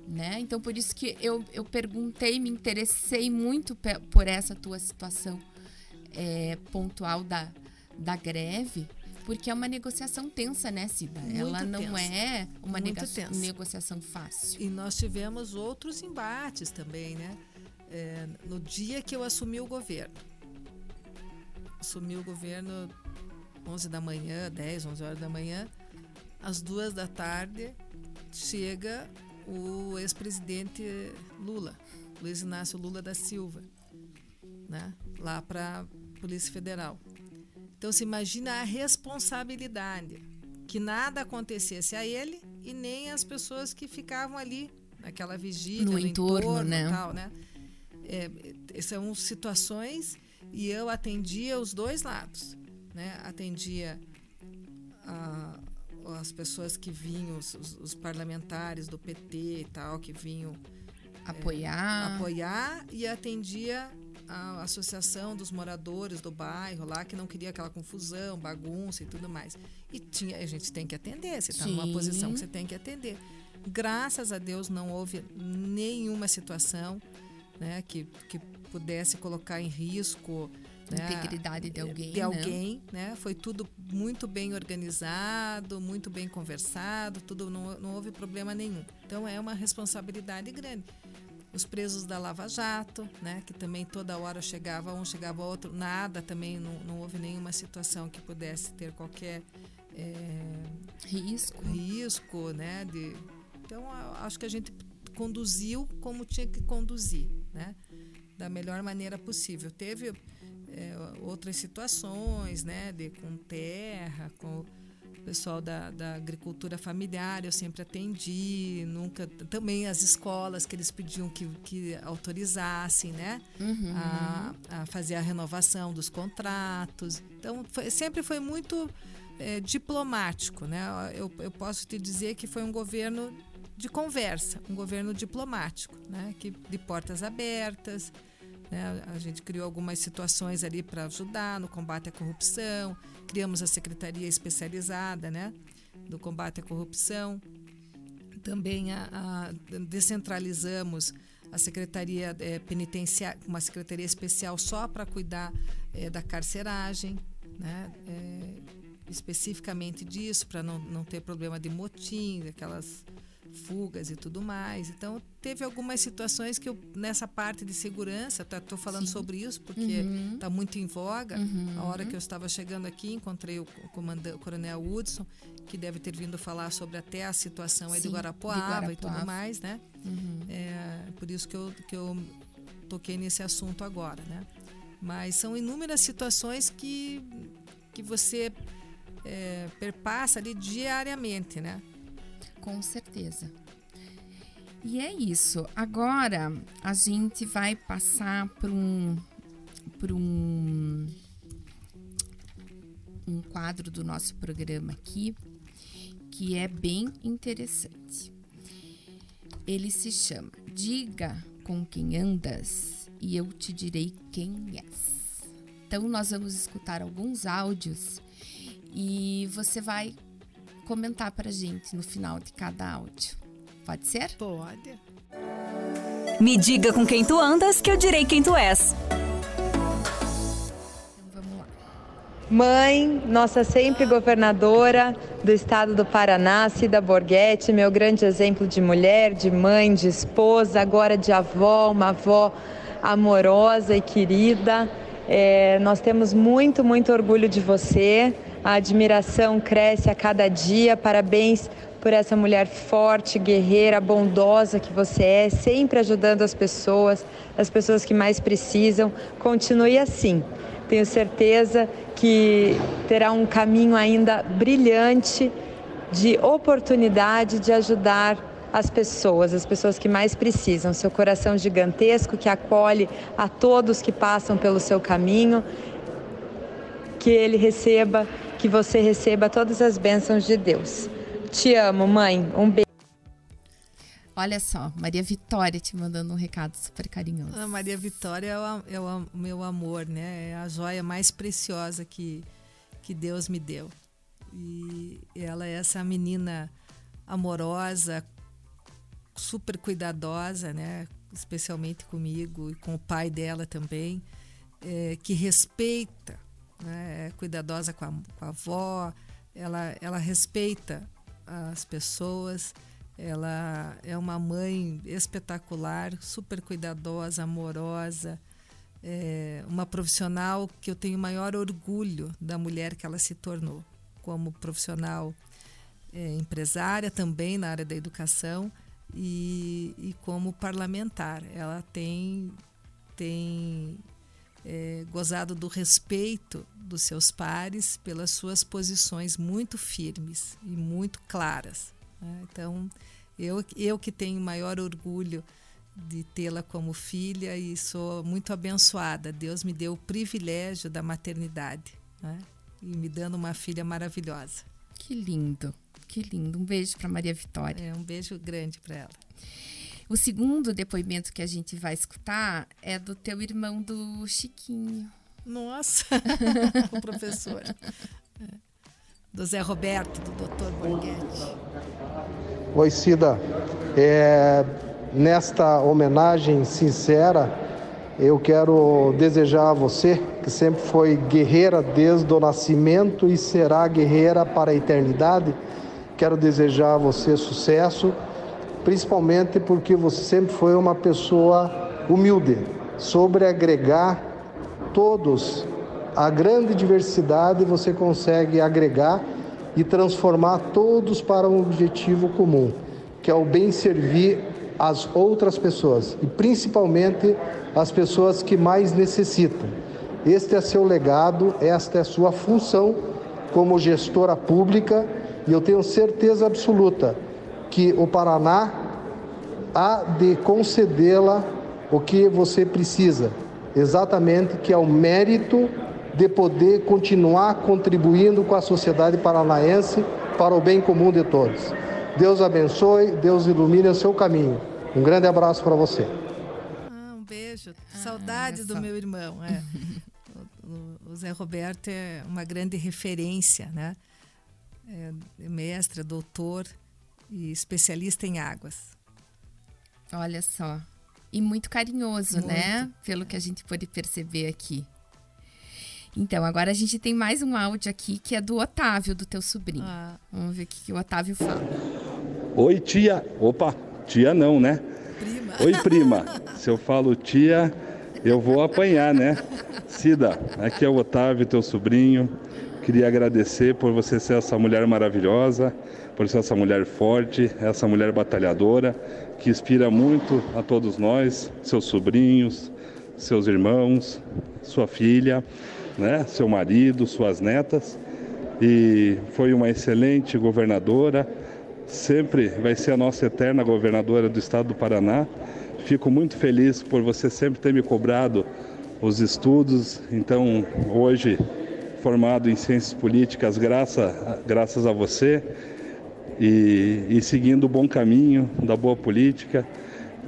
Speaker 2: né? Então por isso que eu, eu perguntei, me interessei muito por essa tua situação é, pontual da, da greve, porque é uma negociação tensa, né, Cida? Muito Ela não tensa. é uma negociação fácil.
Speaker 3: E nós tivemos outros embates também, né? é, no dia que eu assumi o governo. Assumi o governo 11 da manhã, 10, 11 horas da manhã. Às duas da tarde chega o ex-presidente Lula, Luiz Inácio Lula da Silva, né? lá para a Polícia Federal. Então se imagina a responsabilidade que nada acontecesse a ele e nem as pessoas que ficavam ali naquela vigília, no, no entorno, entorno né? Tal, né? é, são situações e eu atendia os dois lados, né? Atendia a, as pessoas que vinham, os, os, parlamentares do PT e tal, que vinham
Speaker 2: apoiar,
Speaker 3: é, apoiar e atendia a associação dos moradores do bairro lá que não queria aquela confusão, bagunça e tudo mais. E tinha, a gente tem que atender, você está numa posição que você tem que atender. Graças a Deus não houve nenhuma situação né, que, que pudesse colocar em risco
Speaker 2: né, a integridade de alguém.
Speaker 3: De alguém, né? né? Foi tudo muito bem organizado, muito bem conversado, tudo não, não houve problema nenhum. Então é uma responsabilidade grande. Os presos da Lava Jato, né, que também toda hora chegava um, chegava outro, nada também, não, não houve nenhuma situação que pudesse ter qualquer é,
Speaker 2: risco.
Speaker 3: risco, né? De, então acho que a gente conduziu como tinha que conduzir, né? Da melhor maneira possível. Teve é, outras situações, né? De, com terra, com pessoal da, da agricultura familiar, eu sempre atendi, nunca. Também as escolas que eles pediam que, que autorizassem, né? Uhum. A, a fazer a renovação dos contratos. Então, foi, sempre foi muito é, diplomático, né? Eu, eu posso te dizer que foi um governo de conversa, um governo diplomático, né? que de portas abertas. Né? A gente criou algumas situações ali para ajudar no combate à corrupção, criamos a secretaria especializada né? do combate à corrupção. Também a, a descentralizamos a secretaria é, penitenciária, uma secretaria especial só para cuidar é, da carceragem, né? É, especificamente disso, para não, não ter problema de motim, aquelas fugas e tudo mais. Então, teve algumas situações que eu, nessa parte de segurança, estou tá, falando Sim. sobre isso porque está uhum. muito em voga. Uhum. A hora que eu estava chegando aqui, encontrei o, comandante, o coronel Hudson, que deve ter vindo falar sobre até a situação aí de Guarapuava, Guarapuava, e tudo mais, né? Uhum. É, por isso que eu, que eu toquei nesse assunto agora, né? Mas são inúmeras situações que, que você é, perpassa ali diariamente, né?
Speaker 2: Com certeza. E é isso. Agora a gente vai passar para um, por um, um quadro do nosso programa aqui que é bem interessante. Ele se chama Diga com quem andas e eu te direi quem és. Então nós vamos escutar alguns áudios e você vai comentar pra gente no final de cada áudio. Pode ser?
Speaker 3: Pode.
Speaker 1: Me diga com quem tu andas que eu direi quem tu és.
Speaker 2: Então vamos lá.
Speaker 4: Mãe, nossa sempre governadora do estado do Paraná, Cida Borghetti, meu grande exemplo de mulher, de mãe, de esposa, agora de avó, uma avó amorosa e querida. É, nós temos muito, muito orgulho de você. A admiração cresce a cada dia. Parabéns por essa mulher forte, guerreira, bondosa que você é, sempre ajudando as pessoas, as pessoas que mais precisam. Continue assim. Tenho certeza que terá um caminho ainda brilhante de oportunidade de ajudar as pessoas, as pessoas que mais precisam. Seu coração gigantesco que acolhe a todos que passam pelo seu caminho. Que ele receba, que você receba todas as bênçãos de Deus. Te amo, mãe. Um beijo.
Speaker 2: Olha só, Maria Vitória te mandando um recado super carinhoso.
Speaker 3: A Maria Vitória é o, é o meu amor, né? É a joia mais preciosa que, que Deus me deu. E ela é essa menina amorosa, super cuidadosa, né? Especialmente comigo e com o pai dela também, é, que respeita, né? é cuidadosa com a, com a avó, ela, ela respeita as pessoas, ela é uma mãe espetacular, super cuidadosa, amorosa, é uma profissional que eu tenho maior orgulho da mulher que ela se tornou, como profissional é, empresária também na área da educação e, e como parlamentar. Ela tem, tem é, gozado do respeito dos seus pares pelas suas posições muito firmes e muito claras. Né? Então, eu, eu que tenho maior orgulho de tê-la como filha e sou muito abençoada. Deus me deu o privilégio da maternidade né? e me dando uma filha maravilhosa.
Speaker 2: Que lindo, que lindo. Um beijo para Maria Vitória.
Speaker 3: É um beijo grande para ela.
Speaker 2: O segundo depoimento que a gente vai escutar é do teu irmão do Chiquinho.
Speaker 3: Nossa, o professor. É. Do Zé Roberto, do Dr. Borghetti.
Speaker 5: Oi, Cida. É, nesta homenagem sincera, eu quero desejar a você, que sempre foi guerreira desde o nascimento e será guerreira para a eternidade, quero desejar a você sucesso principalmente porque você sempre foi uma pessoa humilde, sobre agregar todos, a grande diversidade você consegue agregar e transformar todos para um objetivo comum, que é o bem servir as outras pessoas e principalmente as pessoas que mais necessitam. Este é seu legado, esta é sua função como gestora pública e eu tenho certeza absoluta que o Paraná há de concedê-la o que você precisa, exatamente que é o mérito de poder continuar contribuindo com a sociedade paranaense para o bem comum de todos. Deus abençoe, Deus ilumine o seu caminho. Um grande abraço para você.
Speaker 3: Ah, um beijo. Ah, Saudade do meu irmão. É. o, o Zé Roberto é uma grande referência, né? É mestre, doutor e especialista em águas.
Speaker 2: Olha só. E muito carinhoso, muito. né? Pelo que a gente pôde perceber aqui. Então, agora a gente tem mais um áudio aqui que é do Otávio, do teu sobrinho. Ah. Vamos ver o que o Otávio fala.
Speaker 6: Oi, tia. Opa, tia não, né?
Speaker 3: Prima.
Speaker 6: Oi, prima. Se eu falo tia, eu vou apanhar, né? Cida, aqui é o Otávio, teu sobrinho. Queria agradecer por você ser essa mulher maravilhosa, por ser essa mulher forte, essa mulher batalhadora, que inspira muito a todos nós, seus sobrinhos, seus irmãos, sua filha, né, seu marido, suas netas. E foi uma excelente governadora, sempre vai ser a nossa eterna governadora do estado do Paraná. Fico muito feliz por você sempre ter me cobrado os estudos. Então, hoje formado em ciências políticas graças, graças a você e, e seguindo o bom caminho da boa política.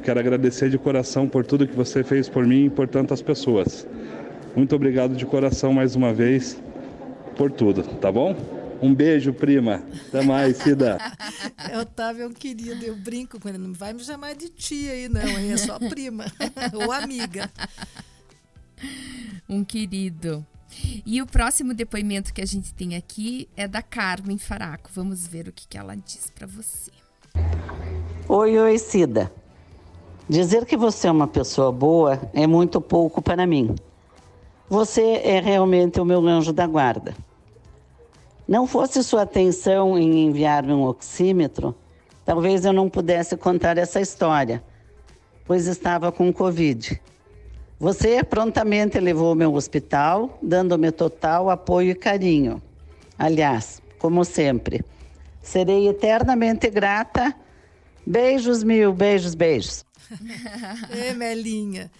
Speaker 6: Quero agradecer de coração por tudo que você fez por mim e por tantas pessoas. Muito obrigado de coração mais uma vez por tudo, tá bom? Um beijo, prima. Até mais, Cida.
Speaker 3: Otávio é um querido, eu brinco com ele. Não vai me chamar de tia aí, não? É só prima ou amiga.
Speaker 2: Um querido. E o próximo depoimento que a gente tem aqui é da Carmen Faraco. Vamos ver o que, que ela diz para você.
Speaker 7: Oi, oi, Cida. Dizer que você é uma pessoa boa é muito pouco para mim. Você é realmente o meu anjo da guarda. Não fosse sua atenção em enviar-me um oxímetro, talvez eu não pudesse contar essa história, pois estava com Covid. Você prontamente levou-me ao hospital, dando-me total apoio e carinho. Aliás, como sempre, serei eternamente grata. Beijos mil, beijos, beijos.
Speaker 3: é, Melinha.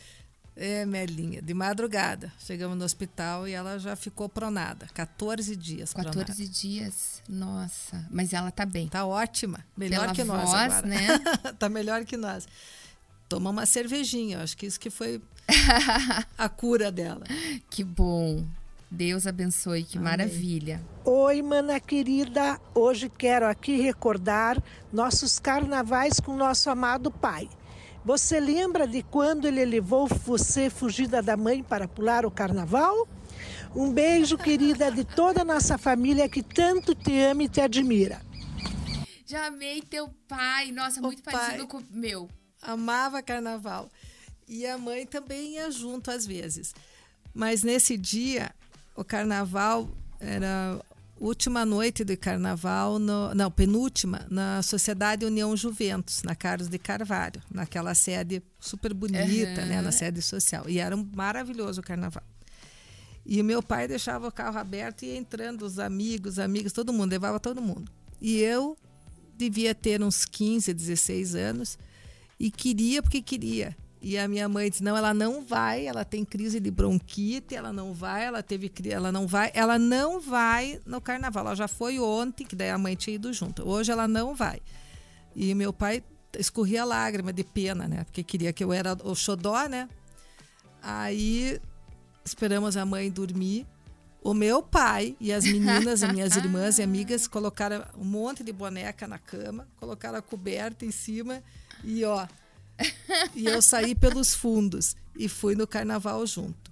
Speaker 3: É, Melinha, de madrugada. Chegamos no hospital e ela já ficou pronada. 14 dias
Speaker 2: 14 pronada. dias, nossa. Mas ela tá bem.
Speaker 3: Tá ótima. Melhor
Speaker 2: Pela
Speaker 3: que
Speaker 2: voz,
Speaker 3: nós agora.
Speaker 2: né?
Speaker 3: tá melhor que nós. Toma uma cervejinha. Acho que isso que foi a cura dela.
Speaker 2: Que bom. Deus abençoe, que Amém. maravilha.
Speaker 8: Oi, mana querida. Hoje quero aqui recordar nossos carnavais com nosso amado pai. Você lembra de quando ele levou você fugida da mãe para pular o carnaval? Um beijo, querida, de toda a nossa família que tanto te ama e te admira.
Speaker 2: Já amei teu pai. Nossa, o muito pai parecido com o meu.
Speaker 3: Amava carnaval. E a mãe também ia junto às vezes. Mas nesse dia, o carnaval era última noite de carnaval, no, não, penúltima, na Sociedade União Juventus, na Carlos de Carvalho, naquela sede super bonita, uhum. né, na sede social. E era um maravilhoso carnaval. E o meu pai deixava o carro aberto e ia entrando os amigos, amigas, todo mundo, levava todo mundo. E eu devia ter uns 15, 16 anos e queria porque queria e a minha mãe disse: "Não, ela não vai, ela tem crise de bronquite, ela não vai, ela teve ela não vai, ela não vai no carnaval. Ela já foi ontem, que daí a mãe tinha ido junto. Hoje ela não vai". E meu pai escorria lágrima de pena, né? Porque queria que eu era o xodó, né? Aí esperamos a mãe dormir. O meu pai e as meninas, as minhas irmãs e amigas, colocaram um monte de boneca na cama, colocaram a coberta em cima e ó, e eu saí pelos fundos e fui no carnaval junto.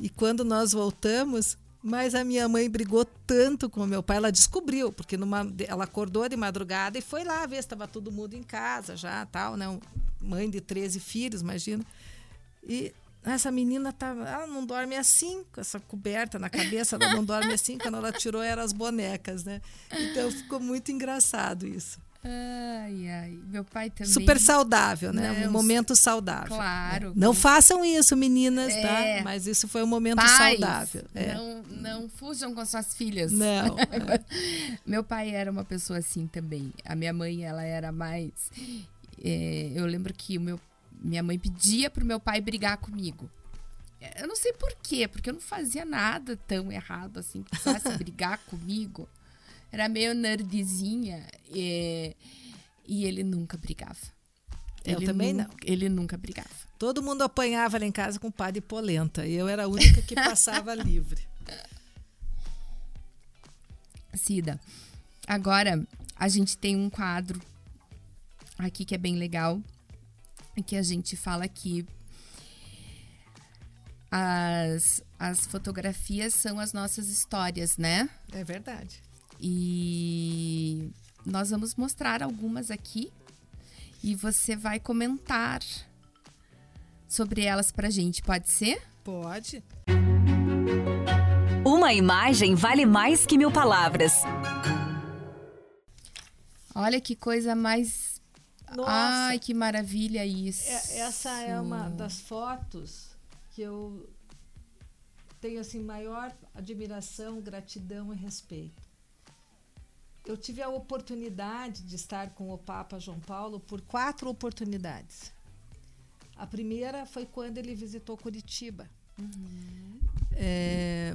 Speaker 3: E quando nós voltamos, mas a minha mãe brigou tanto com meu pai, ela descobriu, porque numa, ela acordou de madrugada e foi lá ver se estava todo mundo em casa já, tal, né? Mãe de 13 filhos, imagina. E essa menina tá, ela não dorme assim, com essa coberta na cabeça, ela não dorme assim. Quando ela tirou, eram as bonecas, né? Então ficou muito engraçado isso.
Speaker 2: Ai, ai. Meu pai também.
Speaker 3: Super saudável, né? Não, um momento saudável.
Speaker 2: Claro.
Speaker 3: É. Não façam isso, meninas, tá? é. tá? Mas isso foi um momento Pais, saudável.
Speaker 2: É. Não, não fujam com suas filhas.
Speaker 3: Não.
Speaker 2: Meu pai era uma pessoa assim também. A minha mãe, ela era mais. É, eu lembro que o meu, minha mãe pedia pro meu pai brigar comigo. Eu não sei por quê, porque eu não fazia nada tão errado assim que precisasse brigar comigo era meio nerdzinha e, e ele nunca brigava.
Speaker 3: Eu ele também
Speaker 2: não. Ele nunca brigava.
Speaker 3: Todo mundo apanhava lá em casa com pá de polenta. E eu era a única que passava livre.
Speaker 2: Cida, agora a gente tem um quadro aqui que é bem legal. Que a gente fala que as, as fotografias são as nossas histórias, né?
Speaker 3: É verdade.
Speaker 2: E nós vamos mostrar algumas aqui e você vai comentar sobre elas pra gente, pode ser?
Speaker 3: Pode.
Speaker 1: Uma imagem vale mais que mil palavras.
Speaker 2: Olha que coisa mais.
Speaker 3: Nossa.
Speaker 2: Ai, que maravilha isso.
Speaker 3: É, essa é uma das fotos que eu tenho assim maior admiração, gratidão e respeito eu tive a oportunidade de estar com o Papa João Paulo por quatro oportunidades. A primeira foi quando ele visitou Curitiba. Uhum. É,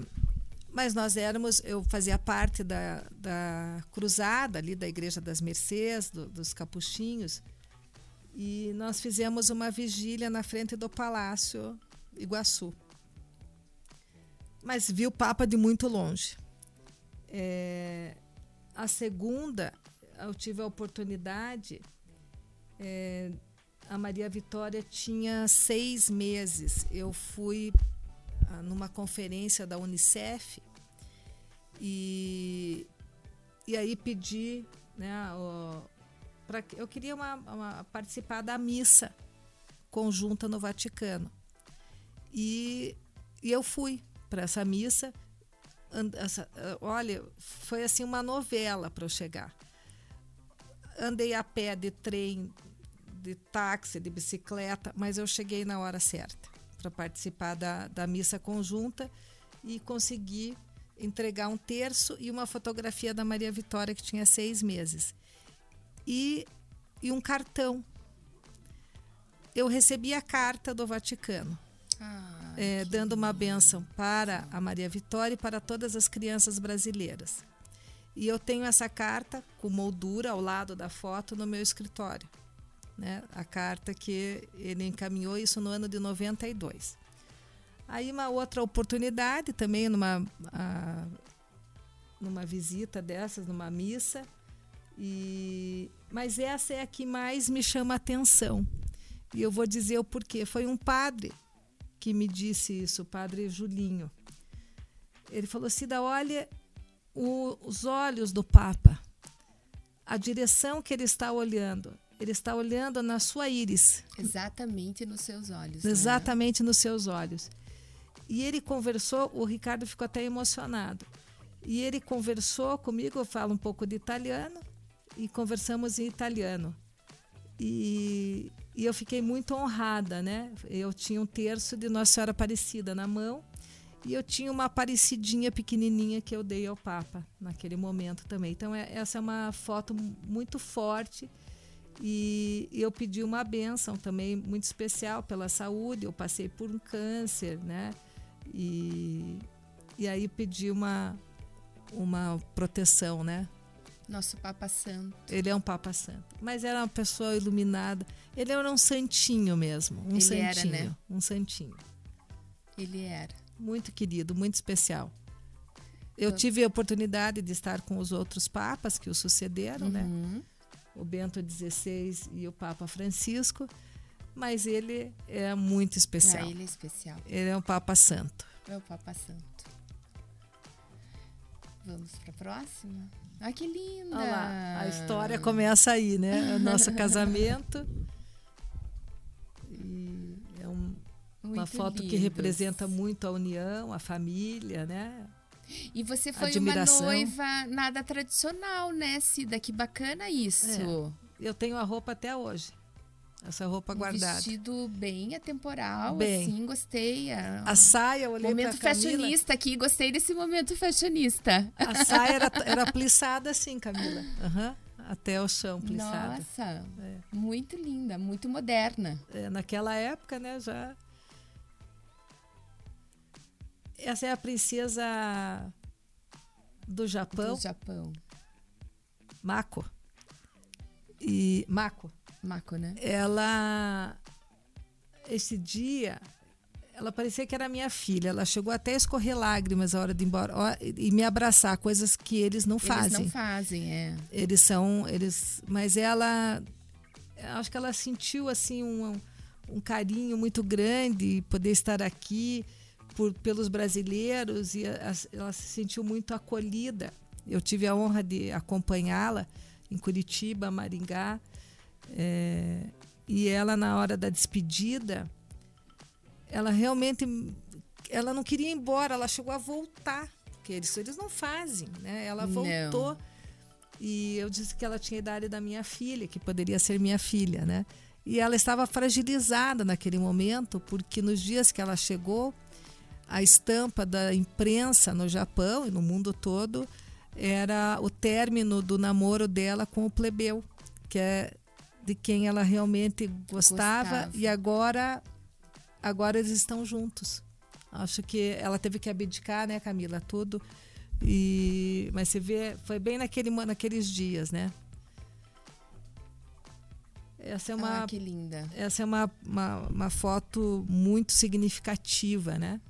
Speaker 3: mas nós éramos, eu fazia parte da, da cruzada ali da Igreja das Mercês, do, dos Capuchinhos, e nós fizemos uma vigília na frente do Palácio Iguaçu. Mas vi o Papa de muito longe. É, a segunda, eu tive a oportunidade. É, a Maria Vitória tinha seis meses. Eu fui ah, numa conferência da Unicef e, e aí pedi, né, o, pra, eu queria uma, uma, participar da missa conjunta no Vaticano. E, e eu fui para essa missa. Essa, olha, foi assim uma novela para eu chegar. Andei a pé, de trem, de táxi, de bicicleta, mas eu cheguei na hora certa para participar da, da missa conjunta e consegui entregar um terço e uma fotografia da Maria Vitória, que tinha seis meses. E, e um cartão. Eu recebi a carta do Vaticano. Ah, é, dando uma benção para a Maria Vitória e para todas as crianças brasileiras. E eu tenho essa carta com moldura ao lado da foto no meu escritório. Né? A carta que ele encaminhou isso no ano de 92. Aí uma outra oportunidade também numa a, numa visita dessas, numa missa. E mas essa é a que mais me chama a atenção. E eu vou dizer o porquê. Foi um padre que me disse isso, o padre Julinho. Ele falou assim: olha o, os olhos do Papa, a direção que ele está olhando. Ele está olhando na sua íris.
Speaker 2: Exatamente nos seus olhos. Né?
Speaker 3: Exatamente né? nos seus olhos. E ele conversou, o Ricardo ficou até emocionado. E ele conversou comigo, eu falo um pouco de italiano, e conversamos em italiano. E, e eu fiquei muito honrada, né? Eu tinha um terço de Nossa Senhora Aparecida na mão e eu tinha uma Aparecidinha pequenininha que eu dei ao Papa naquele momento também. Então, é, essa é uma foto muito forte e eu pedi uma benção também muito especial pela saúde. Eu passei por um câncer, né? E, e aí pedi uma, uma proteção, né?
Speaker 2: Nosso Papa Santo.
Speaker 3: Ele é um Papa Santo. Mas era uma pessoa iluminada. Ele era um santinho mesmo. Um Ele santinho. Era, né? Um santinho.
Speaker 2: Ele era.
Speaker 3: Muito querido, muito especial. Eu tive a oportunidade de estar com os outros papas que o sucederam, né? uhum. né? O Bento XVI e o Papa Francisco mas ele é muito especial.
Speaker 2: Ah, ele é especial.
Speaker 3: Ele é um Papa Santo.
Speaker 2: É o Papa Santo. Vamos para a próxima? Ah, que linda! Olha
Speaker 3: lá, a história começa aí, né? O nosso casamento. E é um, uma foto lindos. que representa muito a união, a família, né?
Speaker 2: E você foi Admiração. uma noiva nada tradicional, né, Cida? Que bacana isso.
Speaker 3: É, eu tenho a roupa até hoje. Essa roupa um guardada.
Speaker 2: vestido bem atemporal, bem. assim, gostei.
Speaker 3: A, a saia, olhei
Speaker 2: Momento fashionista aqui, gostei desse momento fashionista.
Speaker 3: A saia era, era plissada assim, Camila. Uhum. Até o chão, plissada.
Speaker 2: Nossa, é. muito linda, muito moderna.
Speaker 3: É, naquela época, né, já... Essa é a princesa do Japão.
Speaker 2: Do Japão.
Speaker 3: Mako. E Mako.
Speaker 2: Mako, né?
Speaker 3: Ela. Esse dia, ela parecia que era minha filha. Ela chegou até a escorrer lágrimas a hora de ir embora e me abraçar, coisas que eles não fazem.
Speaker 2: Eles não fazem, é.
Speaker 3: Eles são. eles Mas ela. Acho que ela sentiu assim um, um carinho muito grande poder estar aqui por, pelos brasileiros e a, ela se sentiu muito acolhida. Eu tive a honra de acompanhá-la em Curitiba, Maringá. É, e ela, na hora da despedida, ela realmente ela não queria ir embora, ela chegou a voltar. Porque eles, eles não fazem, né? Ela voltou. Não. E eu disse que ela tinha a idade da minha filha, que poderia ser minha filha, né? E ela estava fragilizada naquele momento, porque nos dias que ela chegou, a estampa da imprensa no Japão e no mundo todo era o término do namoro dela com o plebeu, que é de quem ela realmente gostava, gostava. e agora agora eles estão juntos. Acho que ela teve que abdicar, né, Camila, tudo. E mas você vê, foi bem naquele naqueles dias, né? Essa é uma
Speaker 2: ah, que linda.
Speaker 3: Essa é uma, uma, uma foto muito significativa, né?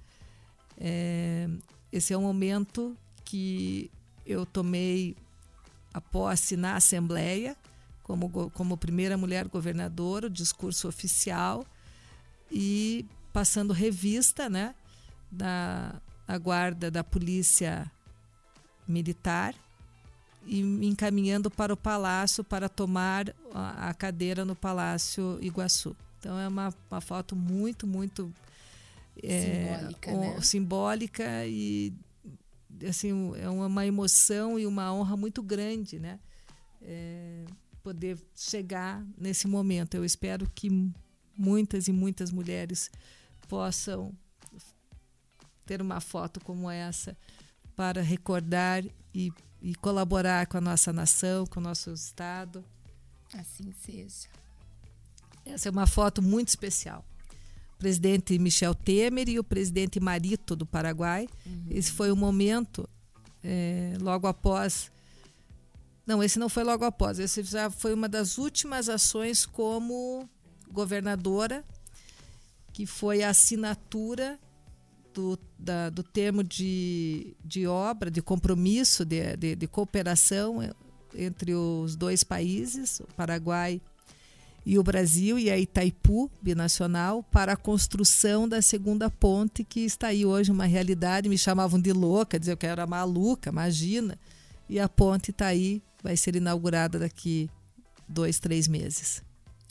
Speaker 3: É, esse é um momento que eu tomei a posse na Assembleia como, como primeira mulher governadora, o discurso oficial e passando revista né, da, da guarda da polícia militar e me encaminhando para o palácio para tomar a, a cadeira no Palácio Iguaçu. Então é uma, uma foto muito, muito
Speaker 2: é, simbólica, né?
Speaker 3: simbólica e assim é uma emoção e uma honra muito grande, né? É, poder chegar nesse momento. Eu espero que muitas e muitas mulheres possam ter uma foto como essa para recordar e, e colaborar com a nossa nação, com o nosso estado.
Speaker 2: Assim seja.
Speaker 3: Essa é uma foto muito especial. O presidente Michel Temer e o presidente Marito do Paraguai. Uhum. Esse foi o momento, é, logo após. Não, esse não foi logo após. Esse já foi uma das últimas ações como governadora, que foi a assinatura do, da, do termo de, de obra, de compromisso, de, de, de cooperação entre os dois países, o Paraguai e o Brasil e a Itaipu binacional para a construção da segunda ponte que está aí hoje uma realidade. Me chamavam de louca, diziam que eu era maluca, imagina. E a ponte está aí, vai ser inaugurada daqui dois, três meses.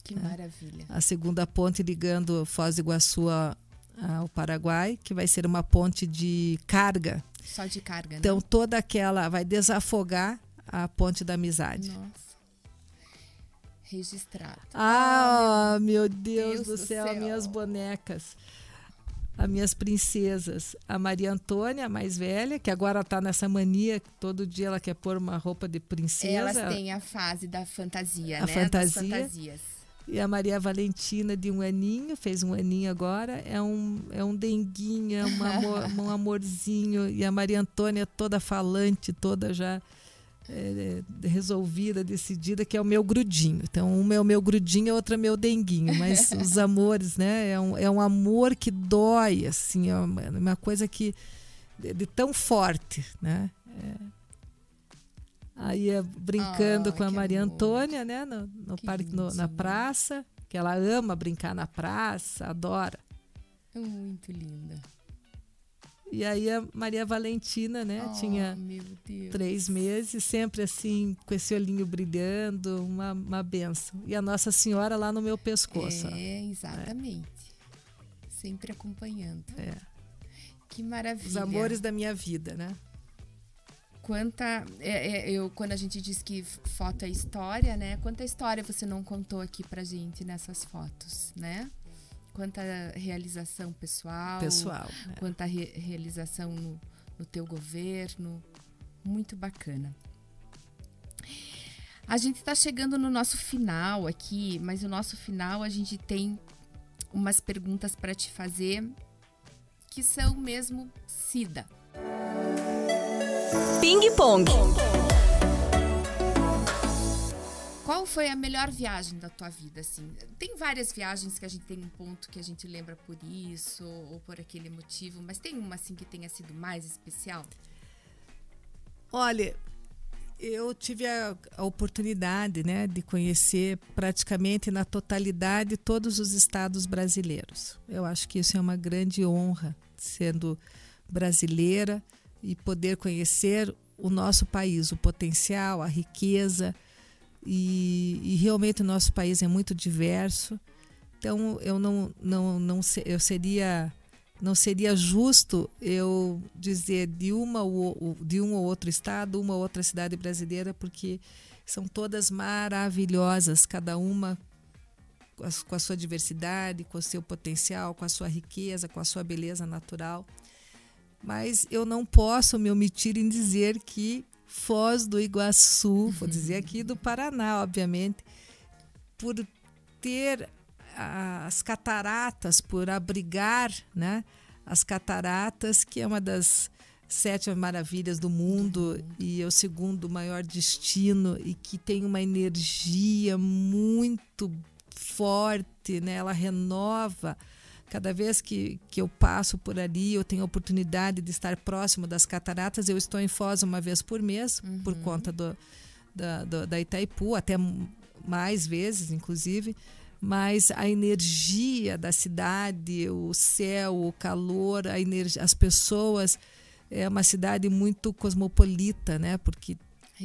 Speaker 2: Que é. maravilha.
Speaker 3: A segunda ponte ligando Foz do Iguaçu ao Paraguai, que vai ser uma ponte de carga.
Speaker 2: Só de carga, né?
Speaker 3: Então toda aquela vai desafogar a ponte da amizade.
Speaker 2: Nossa. Registrado.
Speaker 3: Ah, ah meu Deus, Deus do, céu, céu, minhas bonecas as minhas princesas. A Maria Antônia, a mais velha, que agora está nessa mania, que todo dia ela quer pôr uma roupa de princesa.
Speaker 2: Elas têm a fase da fantasia,
Speaker 3: a
Speaker 2: né?
Speaker 3: Fantasia. E a Maria Valentina, de um aninho, fez um aninho agora, é um, é um denguinho, é um, amor, um amorzinho. E a Maria Antônia toda falante, toda já é, resolvida, decidida, que é o meu grudinho. Então, uma é o meu grudinho, a outra é o meu denguinho. Mas os amores, né? É um, é um amor que dói, assim, é uma, uma coisa que. De, de, tão forte, né? É, Aí é brincando oh, com a Maria amor. Antônia, né? No, no parque, no, na praça, que ela ama brincar na praça, adora.
Speaker 2: É muito linda.
Speaker 3: E aí a Maria Valentina, né?
Speaker 2: Oh,
Speaker 3: tinha três meses, sempre assim, com esse olhinho brilhando, uma, uma benção. E a Nossa Senhora lá no meu pescoço.
Speaker 2: É, exatamente. É. Sempre acompanhando.
Speaker 3: É.
Speaker 2: Que maravilha.
Speaker 3: Os amores da minha vida, né?
Speaker 2: quanta é, é, eu quando a gente diz que foto é história né quanta história você não contou aqui pra gente nessas fotos né quanta realização pessoal
Speaker 3: pessoal
Speaker 2: é. quanta re realização no, no teu governo muito bacana a gente está chegando no nosso final aqui mas o nosso final a gente tem umas perguntas para te fazer que são mesmo Cida
Speaker 1: Ping Pong.
Speaker 2: Qual foi a melhor viagem da tua vida, assim? Tem várias viagens que a gente tem um ponto que a gente lembra por isso ou por aquele motivo, mas tem uma assim que tenha sido mais especial?
Speaker 3: Olha, eu tive a, a, oportunidade né, de conhecer praticamente na totalidade todos os estados brasileiros. Eu acho que isso é uma grande honra, sendo brasileira e poder conhecer o nosso país, o potencial, a riqueza. E, e, realmente o nosso país é muito diverso. Então eu não, não, não eu seria não seria justo eu dizer de uma ou, de um ou outro estado, uma ou outra cidade brasileira, porque são todas maravilhosas, cada uma com a, sua diversidade, com o seu potencial, com a sua riqueza, com a sua beleza natural mas eu não posso me omitir em dizer que Foz do Iguaçu, vou dizer aqui do Paraná, obviamente, por ter as cataratas, por abrigar né, as cataratas, que é uma das sete maravilhas do mundo e é o segundo maior destino e que tem uma energia muito forte, né? ela renova Cada vez que, que eu passo por ali, eu tenho a oportunidade de estar próximo das cataratas. Eu estou em Foz uma vez por mês, uhum. por conta do, da, do, da Itaipu, até mais vezes, inclusive. Mas a energia da cidade, o céu, o calor, a energia, as pessoas. É uma cidade muito cosmopolita, né? Porque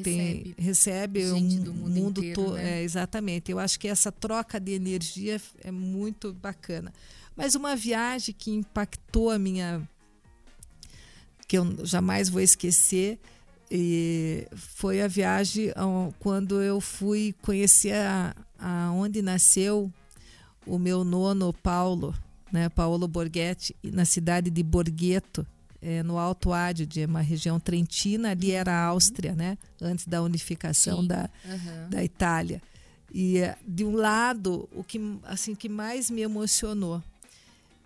Speaker 3: tem, recebe o mundo, mundo todo. Né? É, exatamente. Eu acho que essa troca de energia é muito bacana. Mas uma viagem que impactou a minha. que eu jamais vou esquecer. E foi a viagem quando eu fui conhecer a, a onde nasceu o meu nono Paulo, né, Paulo Borghetti, na cidade de Borghetto, é, no Alto Adige, uma região trentina, ali era a Áustria, né? Antes da unificação da, uhum. da Itália. E é, de um lado, o que assim que mais me emocionou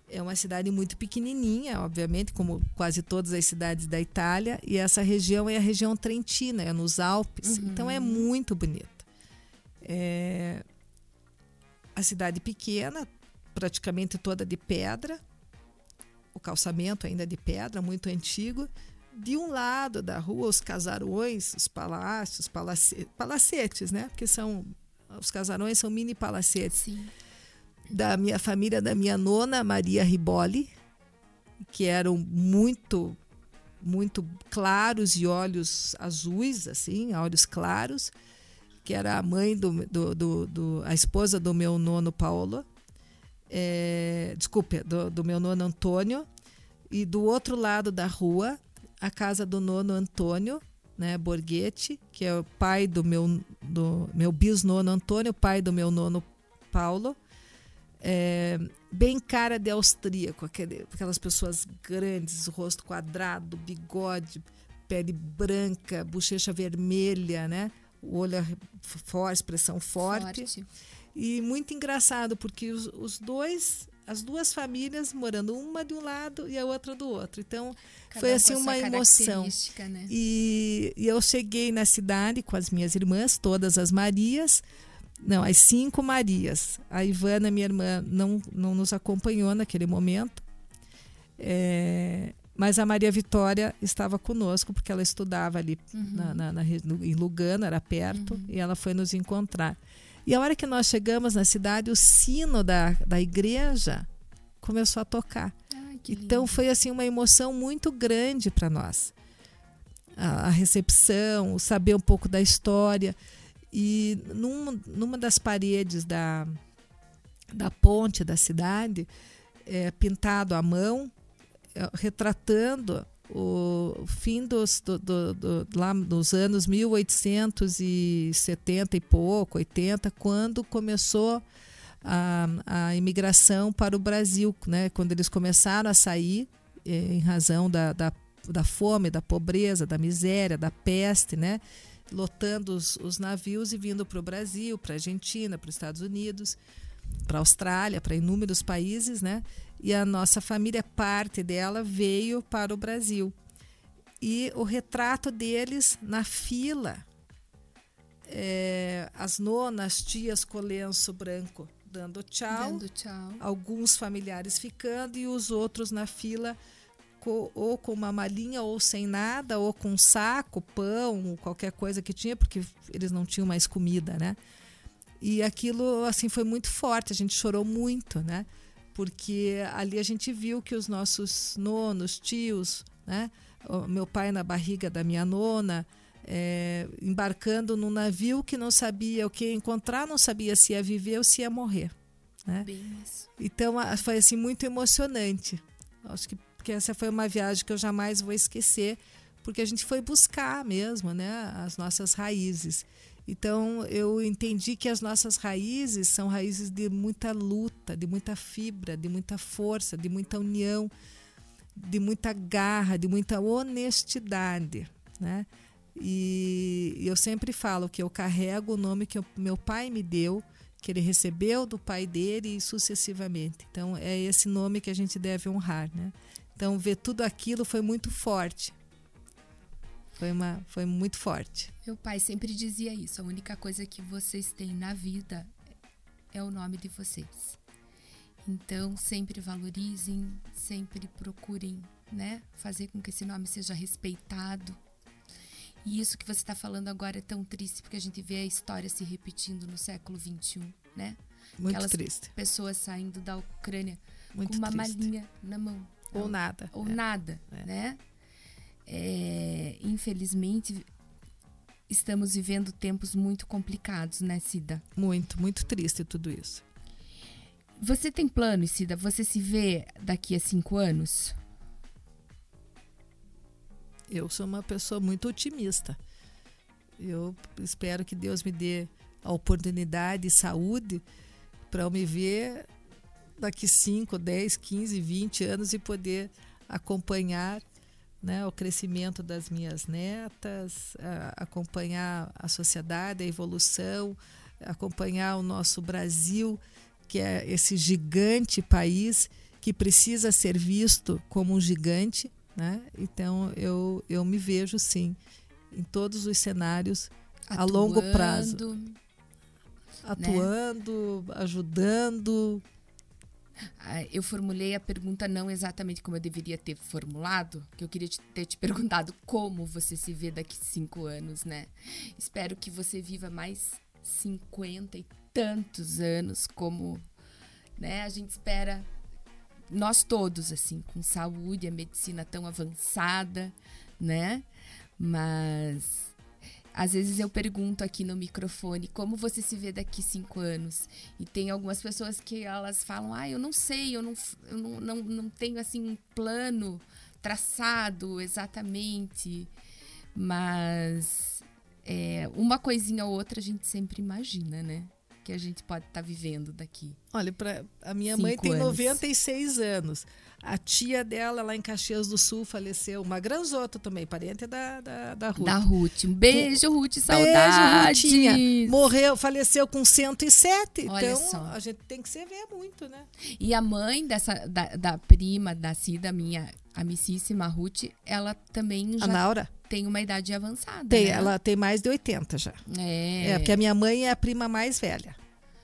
Speaker 3: é uma cidade muito pequenininha, obviamente, como quase todas as cidades da Itália, e essa região é a região trentina, é nos Alpes, uhum. então é muito bonita. É a cidade pequena, praticamente toda de pedra, o calçamento ainda de pedra, muito antigo. De um lado da rua, os casarões, os palácios, palace, palacetes, né? Porque são os casarões são mini palacetes. Sim. Da minha família, da minha nona Maria Riboli, que eram muito muito claros e olhos azuis, assim, olhos claros, que era a mãe do, do, do, do a esposa do meu nono Paulo é, desculpe, do, do meu nono Antônio, e do outro lado da rua, a casa do nono Antônio, né, Borghetti, que é o pai do meu, do meu bisnono Antônio, pai do meu nono Paulo, é, bem cara de austríaco, aquelas pessoas grandes, rosto quadrado, bigode, pele branca, bochecha vermelha, né? O olho forte, expressão forte. forte. E muito engraçado, porque os, os dois as duas famílias morando uma de um lado e a outra do outro. Então Cada foi assim uma emoção. Né? E, e, eu cheguei na cidade com as minhas irmãs, todas as Marias, não, as cinco Marias. A Ivana, minha irmã, não, não nos acompanhou naquele momento. É, mas a Maria Vitória estava conosco porque ela estudava ali uhum. na, na, na, em Lugano, era perto, uhum. e ela foi nos encontrar. E a hora que nós chegamos na cidade, o sino da, da igreja começou a tocar. Ai, então foi assim uma emoção muito grande para nós. A, a, recepção, o saber um pouco da história. E num, numa das paredes da, da ponte da cidade, é, pintado à mão, é, retratando o fim dos do, do, do, lá nos anos 1870 e pouco, 80, quando começou a, a imigração para o Brasil, né? quando eles começaram a sair eh, em razão da, da, da, fome, da pobreza, da miséria, da peste, né? lotando os, os navios e vindo para o Brasil, para a Argentina, para os Estados Unidos, para a Austrália, para inúmeros países, né? E a nossa família, parte dela, veio para o Brasil. E o retrato deles na fila, é, as nonas, tias com lenço branco dando tchau, dando tchau, alguns familiares ficando e os outros na fila com, ou com uma malinha ou sem nada, ou com um saco, pão, qualquer coisa que tinha, porque eles não tinham mais comida, né? E aquilo assim foi muito forte, a gente chorou muito, né? Porque ali a gente viu que os nossos nonos, tios, né? O meu pai na barriga da minha nona, é, embarcando num navio que não sabia o que ia encontrar, não sabia se ia viver ou se ia morrer. Né? Então foi assim muito emocionante. Acho que porque essa foi uma viagem que eu jamais vou esquecer, porque a gente foi buscar mesmo, né, as nossas raízes. Então eu entendi que as nossas raízes são raízes de muita luta, de muita fibra, de muita força, de muita união, de muita garra, de muita honestidade, né? E eu sempre falo que eu carrego o nome que meu pai me deu, que ele recebeu do pai dele e sucessivamente. Então é esse nome que a gente deve honrar, né? Então ver tudo aquilo foi muito forte. Foi, uma, foi muito forte.
Speaker 2: Meu pai sempre dizia isso: a única coisa que vocês têm na vida é o nome de vocês. Então, sempre valorizem, sempre procurem, né, fazer com que esse nome seja respeitado. E isso que você está falando agora é tão triste porque a gente vê a história se repetindo no século XXI, né?
Speaker 3: Muito
Speaker 2: Aquelas
Speaker 3: triste.
Speaker 2: pessoas saindo da Ucrânia
Speaker 3: Muito
Speaker 2: com uma
Speaker 3: triste.
Speaker 2: malinha na mão.
Speaker 3: Ou
Speaker 2: Não,
Speaker 3: nada.
Speaker 2: Ou
Speaker 3: é.
Speaker 2: nada,
Speaker 3: É.
Speaker 2: né? É, infelizmente, estamos vivendo tempos muito complicados, né, Cida?
Speaker 3: Muito, muito triste tudo isso.
Speaker 2: Você tem planos, Cida? Você se vê daqui a cinco anos?
Speaker 3: Eu sou uma pessoa muito otimista. Eu espero que Deus me dê a oportunidade e saúde para eu me ver daqui 5, 10, 15, 20 anos e poder acompanhar né, o crescimento das minhas netas, a- acompanhar a sociedade, a evolução, acompanhar o nosso Brasil, que é esse gigante país que precisa ser visto como um gigante. Né? Então, eu, eu me vejo, sim, em todos os cenários, a longo prazo.
Speaker 2: Atuando.
Speaker 3: atuando, ajudando.
Speaker 2: Ah, Eu formulei a pergunta não exatamente como eu deveria ter formulado, que eu queria te- ter te perguntado como você se vê daqui cinco anos, né? Espero que você viva mais cinquenta e tantos anos, como né, a gente espera nós todos, assim, com saúde, a medicina tão avançada, né? Mas às vezes eu pergunto aqui no microfone como você se vê daqui cinco anos. E tem algumas pessoas que elas falam, ah, eu não sei, eu não, eu não, não, não tenho assim um plano traçado exatamente. Mas é, uma coisinha ou outra a gente sempre imagina, né? Que a gente pode estar vivendo daqui.
Speaker 3: Olha, pra, a minha mãe tem
Speaker 2: anos.
Speaker 3: 96 anos. A tia dela lá em Caxias do Sul faleceu. Uma granzota também, parente da, da, da Ruth.
Speaker 2: Da Ruth. Um beijo, Ruth.
Speaker 3: Beijo. Rutinha. Morreu, faleceu com 107.
Speaker 2: Olha
Speaker 3: então,
Speaker 2: só.
Speaker 3: a gente tem que se ver muito, né?
Speaker 2: E a mãe dessa, da, da prima da Cida, minha amicíssima Ruth, ela também
Speaker 3: A
Speaker 2: já
Speaker 3: Naura
Speaker 2: tem uma idade avançada.
Speaker 3: tem,
Speaker 2: né?
Speaker 3: ela tem mais de 80 já.
Speaker 2: É,
Speaker 3: É, porque a minha mãe é a prima mais velha.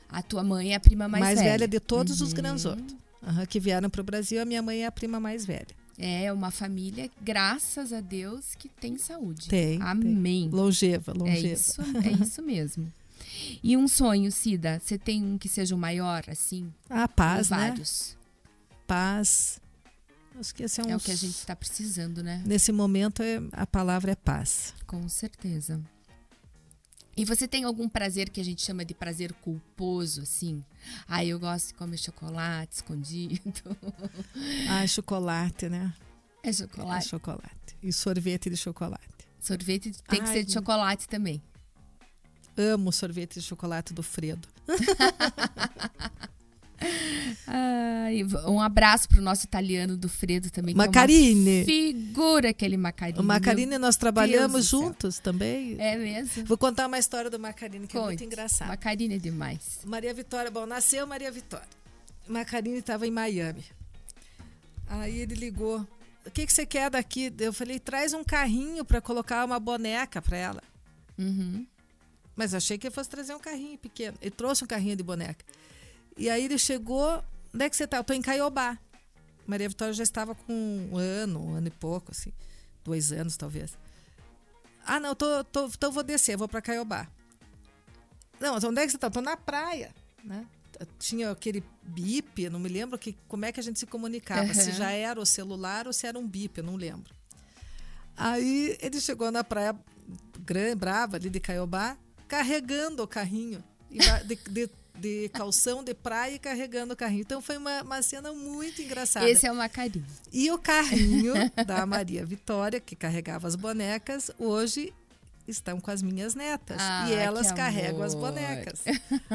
Speaker 2: a tua mãe é a prima mais,
Speaker 3: Mais,
Speaker 2: velha.
Speaker 3: velha. de todos os
Speaker 2: Uhum.
Speaker 3: granzotos. Aham, que vieram para o Brasil, a minha mãe é a prima mais velha.
Speaker 2: É uma família, graças a Deus, que tem saúde.
Speaker 3: Tem, tem.
Speaker 2: Amém.
Speaker 3: Longeva,
Speaker 2: É
Speaker 3: longeva.
Speaker 2: isso, é isso mesmo. E um sonho, Cida? Você tem um que seja o maior, assim?
Speaker 3: A paz,
Speaker 2: Ou
Speaker 3: né?
Speaker 2: vários?
Speaker 3: Paz. Acho que esse é um
Speaker 2: É o que a gente está precisando, né?
Speaker 3: Nesse momento, é, a palavra é paz.
Speaker 2: Com certeza. E você tem algum prazer que a gente chama de prazer culposo, assim? Ah, eu gosto de comer chocolate escondido.
Speaker 3: Ah, chocolate, né?
Speaker 2: É
Speaker 3: É
Speaker 2: chocolate?
Speaker 3: chocolate. E sorvete de chocolate.
Speaker 2: Sorvete tem que
Speaker 3: Ai,
Speaker 2: ser de chocolate também.
Speaker 3: Amo sorvete de chocolate do Fredo.
Speaker 2: Ai, um abraço pro nosso italiano do Fredo também. é
Speaker 3: Macarine.
Speaker 2: figura aquele Macarine.
Speaker 3: O Macarine nós trabalhamos juntos também.
Speaker 2: É mesmo?
Speaker 3: Vou contar uma história do Macarine que é muito
Speaker 2: Conte.
Speaker 3: engraçada.
Speaker 2: Macarine é demais.
Speaker 3: Maria Vitória, bom, nasceu Maria Vitória. Macarine estava em Miami. Aí ele ligou. O que, que você quer daqui? Eu falei, traz um carrinho para colocar uma boneca para ela.
Speaker 2: Uhum.
Speaker 3: Mas achei que ele fosse trazer um carrinho pequeno. Ele trouxe um carrinho de boneca. E aí ele chegou. Onde é que você tá? Eu tô em Caiobá. Maria Vitória já estava com um ano, um ano e pouco, assim. Dois anos, talvez. Ah, não, eu tô, tô, então vou descer, vou para Caiobá. Não, mas onde é que você tá? Eu tô na praia, né? Tinha aquele bip, não me lembro que, como é que a gente se comunicava, se
Speaker 2: Aham.
Speaker 3: já era o celular ou se era um bip, eu não lembro. Aí ele chegou na praia grande, brava, ali de Caiobá, carregando o carrinho de, de, de calção de praia e carregando o carrinho. Então foi uma, uma cena muito engraçada.
Speaker 2: Esse é o Macarine.
Speaker 3: E o carrinho da Maria Vitória, que carregava as bonecas, hoje estão com as minhas netas.
Speaker 2: Ah,
Speaker 3: e elas carregam as bonecas.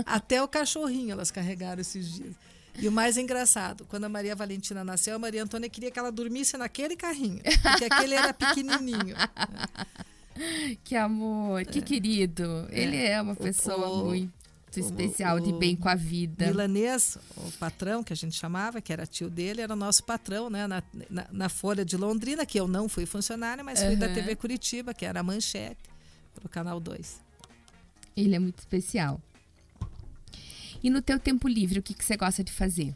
Speaker 3: Até o cachorrinho elas carregaram esses dias. E o mais engraçado, quando a Maria Valentina nasceu, a Maria Antônia queria que ela dormisse naquele carrinho, porque aquele era pequenininho.
Speaker 2: Que amor, que querido. Ele é uma pessoa
Speaker 3: o-
Speaker 2: muito especial, de
Speaker 3: o
Speaker 2: bem com a vida.
Speaker 3: Milanês, o patrão que a gente chamava, que era tio dele, era o nosso patrão, né? Na, na, na Folha de Londrina, que eu não fui funcionária, mas fui da. TV Curitiba, que era a Manchete, pro Canal 2.
Speaker 2: Ele é muito especial. E no teu tempo livre, o que, que você gosta de fazer?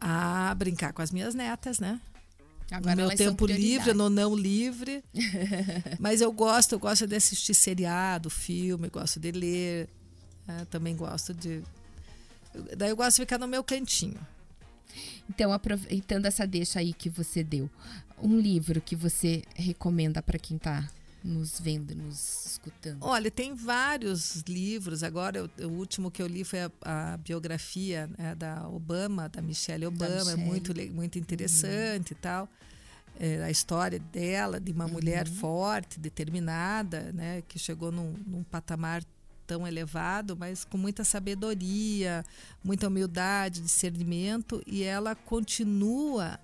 Speaker 3: A brincar com as minhas netas, né?
Speaker 2: Agora
Speaker 3: no meu tempo livre, no não livre. Mas eu gosto, eu gosto de assistir seriado, filme, gosto de ler. Né? Também gosto de. Daí eu gosto de ficar no meu cantinho.
Speaker 2: Então, aproveitando essa deixa aí que você deu, um livro que você recomenda para quem tá nos vendo, nos escutando?
Speaker 3: Olha, tem vários livros. Agora, eu- o último que eu li foi a, a biografia né, da Obama, da Michelle Obama. É
Speaker 2: Michelle.
Speaker 3: muito, le- muito interessante e tal. É, a história dela, de uma mulher forte, determinada, né, que chegou num, num patamar tão elevado, mas com muita sabedoria, muita humildade, discernimento, e ela continua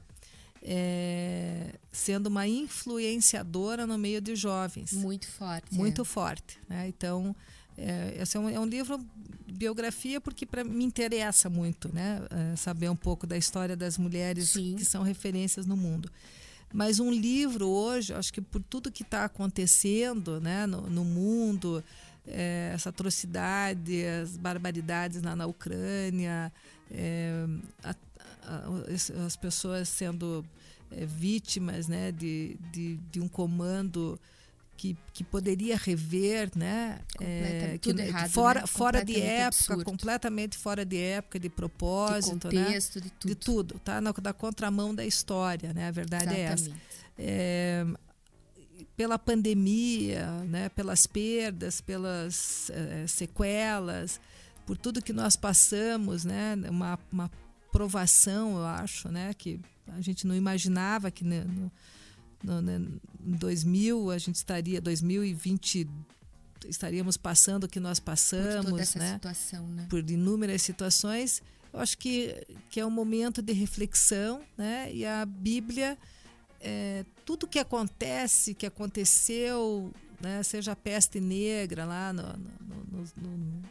Speaker 3: é, sendo uma influenciadora no meio de jovens
Speaker 2: Muito forte.
Speaker 3: muito
Speaker 2: é.
Speaker 3: forte. Né? Então, é, esse é um, é um livro biografia porque para me interessa muito, né? É, saber um pouco da história das mulheres
Speaker 2: Sim.
Speaker 3: que são referências no mundo. Mas um livro hoje, acho que por tudo que está acontecendo né, no, no mundo, é, essa atrocidade, as barbaridades lá na Ucrânia, é, a- a- as- as pessoas sendo é, vítimas né, de, de, de um comando que, que poderia rever, né? É, que,
Speaker 2: errado,
Speaker 3: fora,
Speaker 2: né?
Speaker 3: fora de época,
Speaker 2: absurdo.
Speaker 3: completamente fora de época, de
Speaker 2: De
Speaker 3: propósito, né?
Speaker 2: contexto, de tudo.
Speaker 3: De tudo, tá? Na, da contramão da história, né? A verdade é essa.
Speaker 2: Exatamente.
Speaker 3: É, pela pandemia, né? Pelas perdas, pelas eh, sequelas, por tudo que nós passamos, né? Uma, uma provação, eu acho, né? Que a gente não imaginava que né, no, no, né, em 2000 a gente estaria 2020 estaríamos passando o que nós
Speaker 2: Por
Speaker 3: passamos,
Speaker 2: toda essa
Speaker 3: né?
Speaker 2: situação, né?
Speaker 3: por inúmeras situações. Eu acho que, que é um momento de reflexão, né? E a Bíblia, é, tudo que acontece, que aconteceu, né? seja a peste negra lá no- no- no-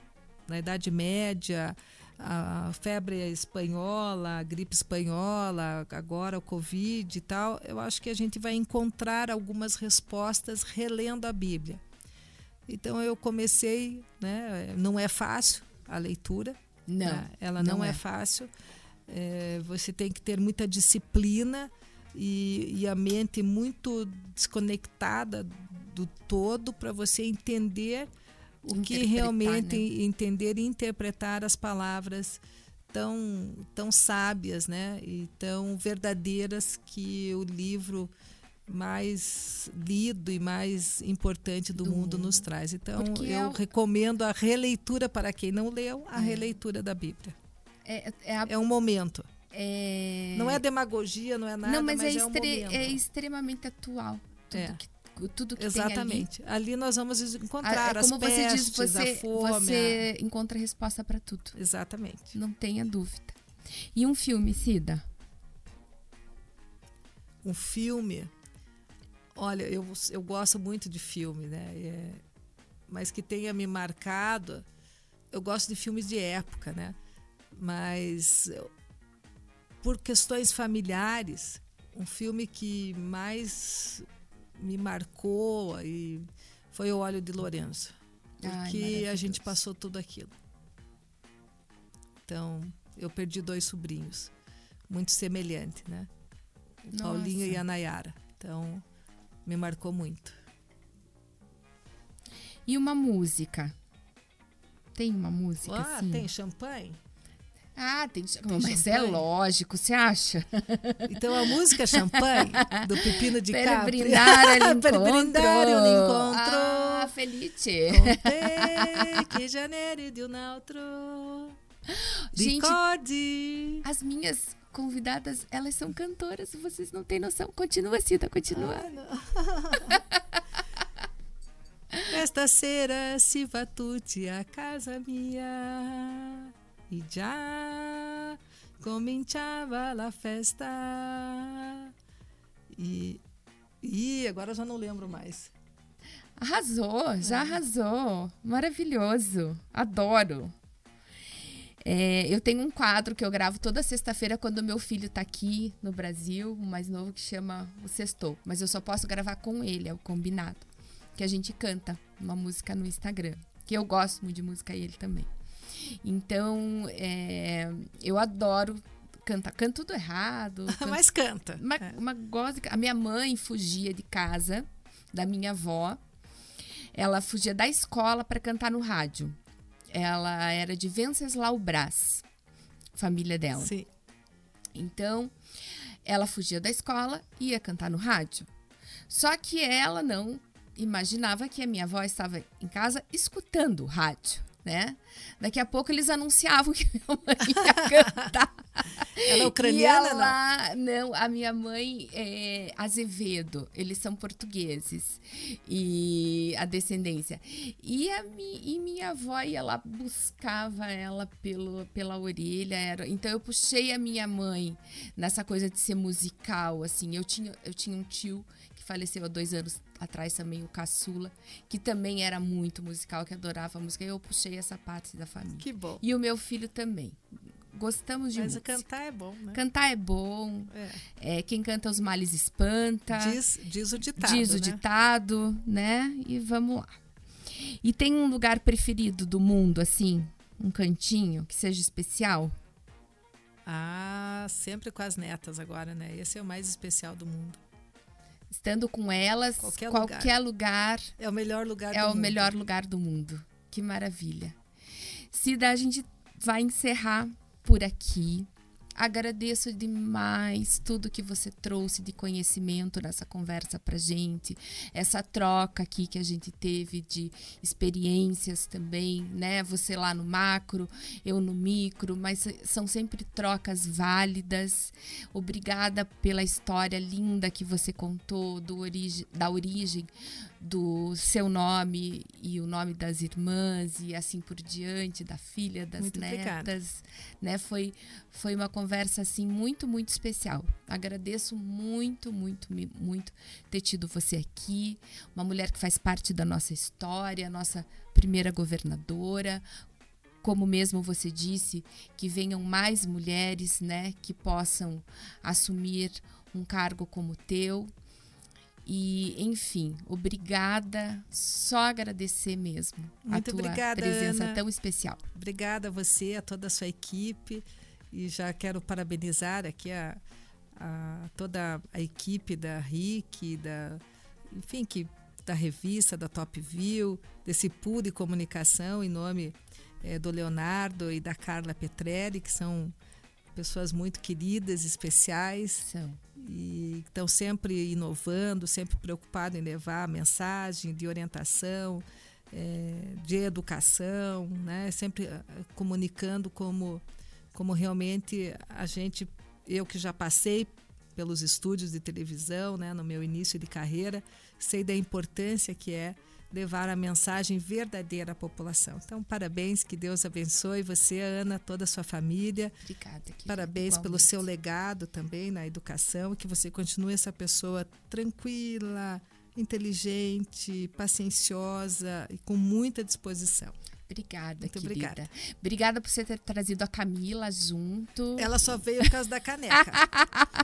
Speaker 3: na Idade Média, a febre espanhola, a gripe espanhola, agora o Covid e tal, eu acho que a gente vai encontrar algumas respostas relendo a Bíblia. Então eu comecei, né? Não é fácil a leitura,
Speaker 2: Não.
Speaker 3: né? ela não,
Speaker 2: não
Speaker 3: é.
Speaker 2: é.
Speaker 3: fácil. É, você tem que ter muita disciplina e, e a mente muito desconectada do todo para você entender o que realmente
Speaker 2: né?
Speaker 3: entender e interpretar as palavras tão tão sábias, né? E tão verdadeiras que o livro mais lido e mais importante do,
Speaker 2: Do
Speaker 3: mundo,
Speaker 2: mundo.
Speaker 3: nos traz. Então,
Speaker 2: Porque é
Speaker 3: eu
Speaker 2: o-
Speaker 3: recomendo a releitura para quem não leu, a releitura da Bíblia.
Speaker 2: É, é, a-
Speaker 3: É um momento.
Speaker 2: É-
Speaker 3: Não é demagogia, não é nada,
Speaker 2: não, mas, é,
Speaker 3: é momento.
Speaker 2: é extremamente atual. Tudo
Speaker 3: É.
Speaker 2: que, tudo que tem ali.
Speaker 3: Exatamente. ali. nós vamos encontrar
Speaker 2: é
Speaker 3: as
Speaker 2: como você
Speaker 3: pestes,
Speaker 2: diz, você,
Speaker 3: a fome.
Speaker 2: você encontra resposta para tudo.
Speaker 3: a- Exatamente.
Speaker 2: Não tenha dúvida. E um filme, Cida?
Speaker 3: Um filme. Olha, eu, eu gosto muito de filme, né? É, mas que tenha me marcado. Eu gosto de filmes de época, né? Mas por questões familiares, um filme que mais me marcou e foi o Óleo de Lourenço.
Speaker 2: Ai,
Speaker 3: Porque a
Speaker 2: maravilhoso.
Speaker 3: gente passou tudo aquilo. Então, eu perdi dois sobrinhos, muito semelhante, né?
Speaker 2: Nossa.
Speaker 3: e a Nayara. Então, me marcou muito.
Speaker 2: E uma música? Tem uma música
Speaker 3: Ah,
Speaker 2: assim?
Speaker 3: tem champanhe?
Speaker 2: Ah, tem.
Speaker 3: Tem
Speaker 2: mas é
Speaker 3: champanhe?
Speaker 2: lógico, você acha?
Speaker 3: Então, a música Champanhe, do Pepino de
Speaker 2: Para
Speaker 3: Capri.
Speaker 2: brindar ele
Speaker 3: Para
Speaker 2: encontro.
Speaker 3: brindar ele encontro.
Speaker 2: Ah, Felice.
Speaker 3: Contei que janeiro de um outro.
Speaker 2: Gente, as minhas convidadas, elas são cantoras, vocês não têm noção. Continua, Cida, continua.
Speaker 3: Esta sera si va tutti a casa mia e já cominciava la festa. E, e agora já não lembro mais.
Speaker 2: Arrasou, já arrasou. Maravilhoso. Adoro. É, eu tenho um quadro que eu gravo toda sexta-feira quando meu filho tá aqui no Brasil, o mais novo, que chama O Sextou. Mas eu só posso gravar com ele, é o combinado. Que a gente canta uma música no Instagram. Que eu gosto muito de música e ele também. Então, é, eu adoro canta, canta tudo errado. Canta,
Speaker 3: Mas canta.
Speaker 2: uma,
Speaker 3: É.
Speaker 2: uma goza- A minha mãe fugia de casa, da minha avó. Ela fugia da escola para cantar no rádio. Ela era de Venceslau Brás, família dela.
Speaker 3: Sim.
Speaker 2: Então, ela fugia da escola e ia cantar no rádio. Só que ela não imaginava que a minha avó estava em casa escutando o rádio, né? Daqui a pouco eles anunciavam que minha mãe ia cantar.
Speaker 3: Ela é ucraniana,
Speaker 2: Ia
Speaker 3: não?
Speaker 2: não? a minha mãe é Azevedo, eles são portugueses e a descendência. E a e minha avó ia lá buscava ela pelo, pela orelha, era, então eu puxei a minha mãe nessa coisa de ser musical, assim. Eu tinha eu tinha um tio faleceu há dois anos atrás também, o Caçula, que também era muito musical, que adorava música. E eu puxei essa parte da família.
Speaker 3: Que bom.
Speaker 2: E o meu filho também. Gostamos de
Speaker 3: Mas
Speaker 2: música.
Speaker 3: cantar é bom, né?
Speaker 2: Cantar é bom.
Speaker 3: É.
Speaker 2: É, quem canta os males espanta.
Speaker 3: Diz, diz o ditado,
Speaker 2: diz o
Speaker 3: né?
Speaker 2: ditado, né? E vamos lá. E tem um lugar preferido do mundo, assim? Um cantinho que seja especial?
Speaker 3: Ah, sempre com as netas agora, né? Esse é o mais especial do mundo.
Speaker 2: Estando com elas,
Speaker 3: Qualquer
Speaker 2: qualquer, lugar.
Speaker 3: É o melhor lugar
Speaker 2: é
Speaker 3: do
Speaker 2: o
Speaker 3: mundo.
Speaker 2: melhor lugar do mundo. Que maravilha. Cida, a gente vai encerrar por aqui. Agradeço demais tudo que você trouxe de conhecimento nessa conversa pra gente, essa troca aqui que a gente teve de experiências também, né? Você lá no macro, eu no micro, mas são sempre trocas válidas. Obrigada pela história linda que você contou do origi da origem do seu nome e o nome das irmãs e assim por diante, da filha, das
Speaker 3: Muito obrigada.
Speaker 2: netas, né? Foi foi uma conversa assim muito muito especial. Agradeço muito, muito, muito ter tido você aqui, uma mulher que faz parte da nossa história, nossa primeira governadora. Como mesmo você disse, que venham mais mulheres, né, que possam assumir um cargo como o teu. E, enfim, obrigada. Só agradecer mesmo
Speaker 3: Muito
Speaker 2: a tua
Speaker 3: obrigada,
Speaker 2: presença
Speaker 3: Ana.
Speaker 2: tão especial.
Speaker 3: Obrigada a você, a toda a sua equipe. E já quero parabenizar aqui a, a- toda a equipe da RIC, da, enfim, que, da revista, da Top View, desse pool de comunicação, em nome eh, do Leonardo e da Carla Petrelli, que são pessoas muito queridas, especiais.
Speaker 2: São.
Speaker 3: E estão sempre inovando, sempre preocupados em levar a mensagem de orientação, eh, de educação, né? sempre ah, comunicando como, como realmente a gente, eu que já passei pelos estúdios de televisão, né, no meu início de carreira, sei da importância que é levar a mensagem verdadeira à população. Então, parabéns, que Deus abençoe você, Ana, toda a sua família.
Speaker 2: Obrigada. querida,
Speaker 3: Parabéns pelo
Speaker 2: igualmente.
Speaker 3: seu legado também na educação, que você continue essa pessoa tranquila, inteligente, pacienciosa e com muita disposição.
Speaker 2: Obrigada,
Speaker 3: Muito
Speaker 2: querida.
Speaker 3: obrigada.
Speaker 2: Obrigada por você ter trazido a Camila junto.
Speaker 3: Ela só veio por causa da caneca.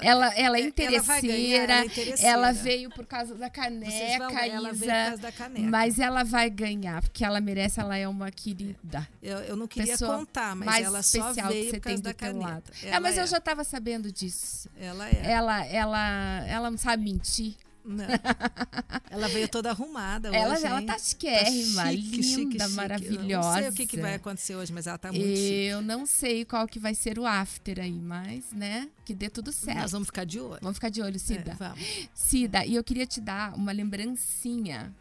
Speaker 2: Ela, ela é
Speaker 3: É,
Speaker 2: interesseira.
Speaker 3: ela ganhar, ela é interesseira.
Speaker 2: ela veio por causa da caneca,
Speaker 3: vão- ela veio por causa da caneca.
Speaker 2: Mas ela vai ganhar, porque ela merece, ela é uma querida.
Speaker 3: Eu, eu não queria
Speaker 2: Pessoa
Speaker 3: contar, mas ela só
Speaker 2: especial
Speaker 3: veio
Speaker 2: que você
Speaker 3: por causa
Speaker 2: tem
Speaker 3: da caneta.
Speaker 2: lado. É,
Speaker 3: Ela
Speaker 2: mas eu
Speaker 3: é.
Speaker 2: já tava sabendo disso.
Speaker 3: Ela é.
Speaker 2: Ela, ela, ela não sabe mentir.
Speaker 3: Não. Ela veio toda arrumada
Speaker 2: Ela,
Speaker 3: hoje,
Speaker 2: ela
Speaker 3: hein?
Speaker 2: tá chiquérrima,
Speaker 3: chique, chique,
Speaker 2: linda,
Speaker 3: chique.
Speaker 2: maravilhosa.
Speaker 3: Eu não sei o que, que vai acontecer hoje, mas ela tá muito chique.
Speaker 2: Eu não sei qual que vai ser o after aí, mas, né, que dê tudo certo.
Speaker 3: Nós vamos ficar de olho.
Speaker 2: Vamos ficar de olho, Cida.
Speaker 3: É, vamos.
Speaker 2: Cida, e eu queria te dar uma lembrancinha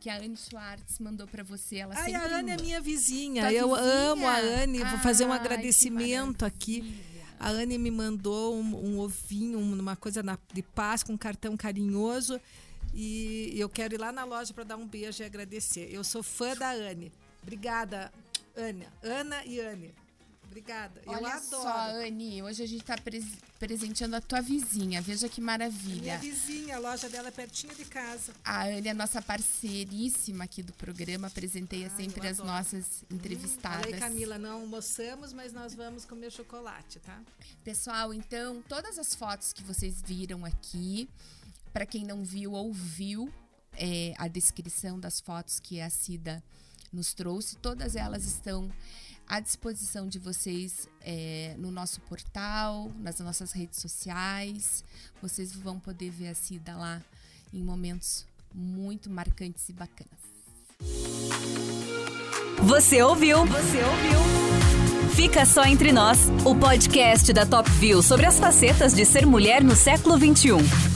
Speaker 2: que a Anne Schwartz mandou pra você. Ela
Speaker 3: Ai, a Anne é minha vizinha.
Speaker 2: Tua
Speaker 3: Eu
Speaker 2: vizinha?
Speaker 3: amo a Anne. Vou fazer um agradecimento aqui. A Anne me mandou um, um ovinho, um- uma coisa na- de Páscoa, um cartão carinhoso. E eu quero ir lá na loja para dar um beijo e agradecer. Eu sou fã da Anne. Obrigada, Ana. Ana e Anne. Obrigada. eu
Speaker 2: Olha
Speaker 3: adoro.
Speaker 2: só, Anne, hoje a gente tá pres- presenteando a tua vizinha. Veja que
Speaker 3: Minha
Speaker 2: maravilha.
Speaker 3: vizinha, a loja dela é pertinho de casa.
Speaker 2: A Anne é nossa parceiríssima aqui do programa, presenteia sempre
Speaker 3: Ah, eu
Speaker 2: as nossas
Speaker 3: Olha
Speaker 2: entrevistadas.
Speaker 3: aí, Camila, não almoçamos, mas nós vamos comer chocolate, tá?
Speaker 2: Pessoal, então, todas as fotos que vocês viram aqui, para quem não viu, ouviu é, a descrição das fotos que a Cida nos trouxe, todas elas estão à disposição de vocês é, no nosso portal, nas nossas redes sociais. Vocês vão poder ver a Cida lá em momentos muito marcantes e bacanas.
Speaker 1: Você ouviu? Você ouviu? Fica só entre nós, o podcast da Top View sobre as facetas de ser mulher no século 21.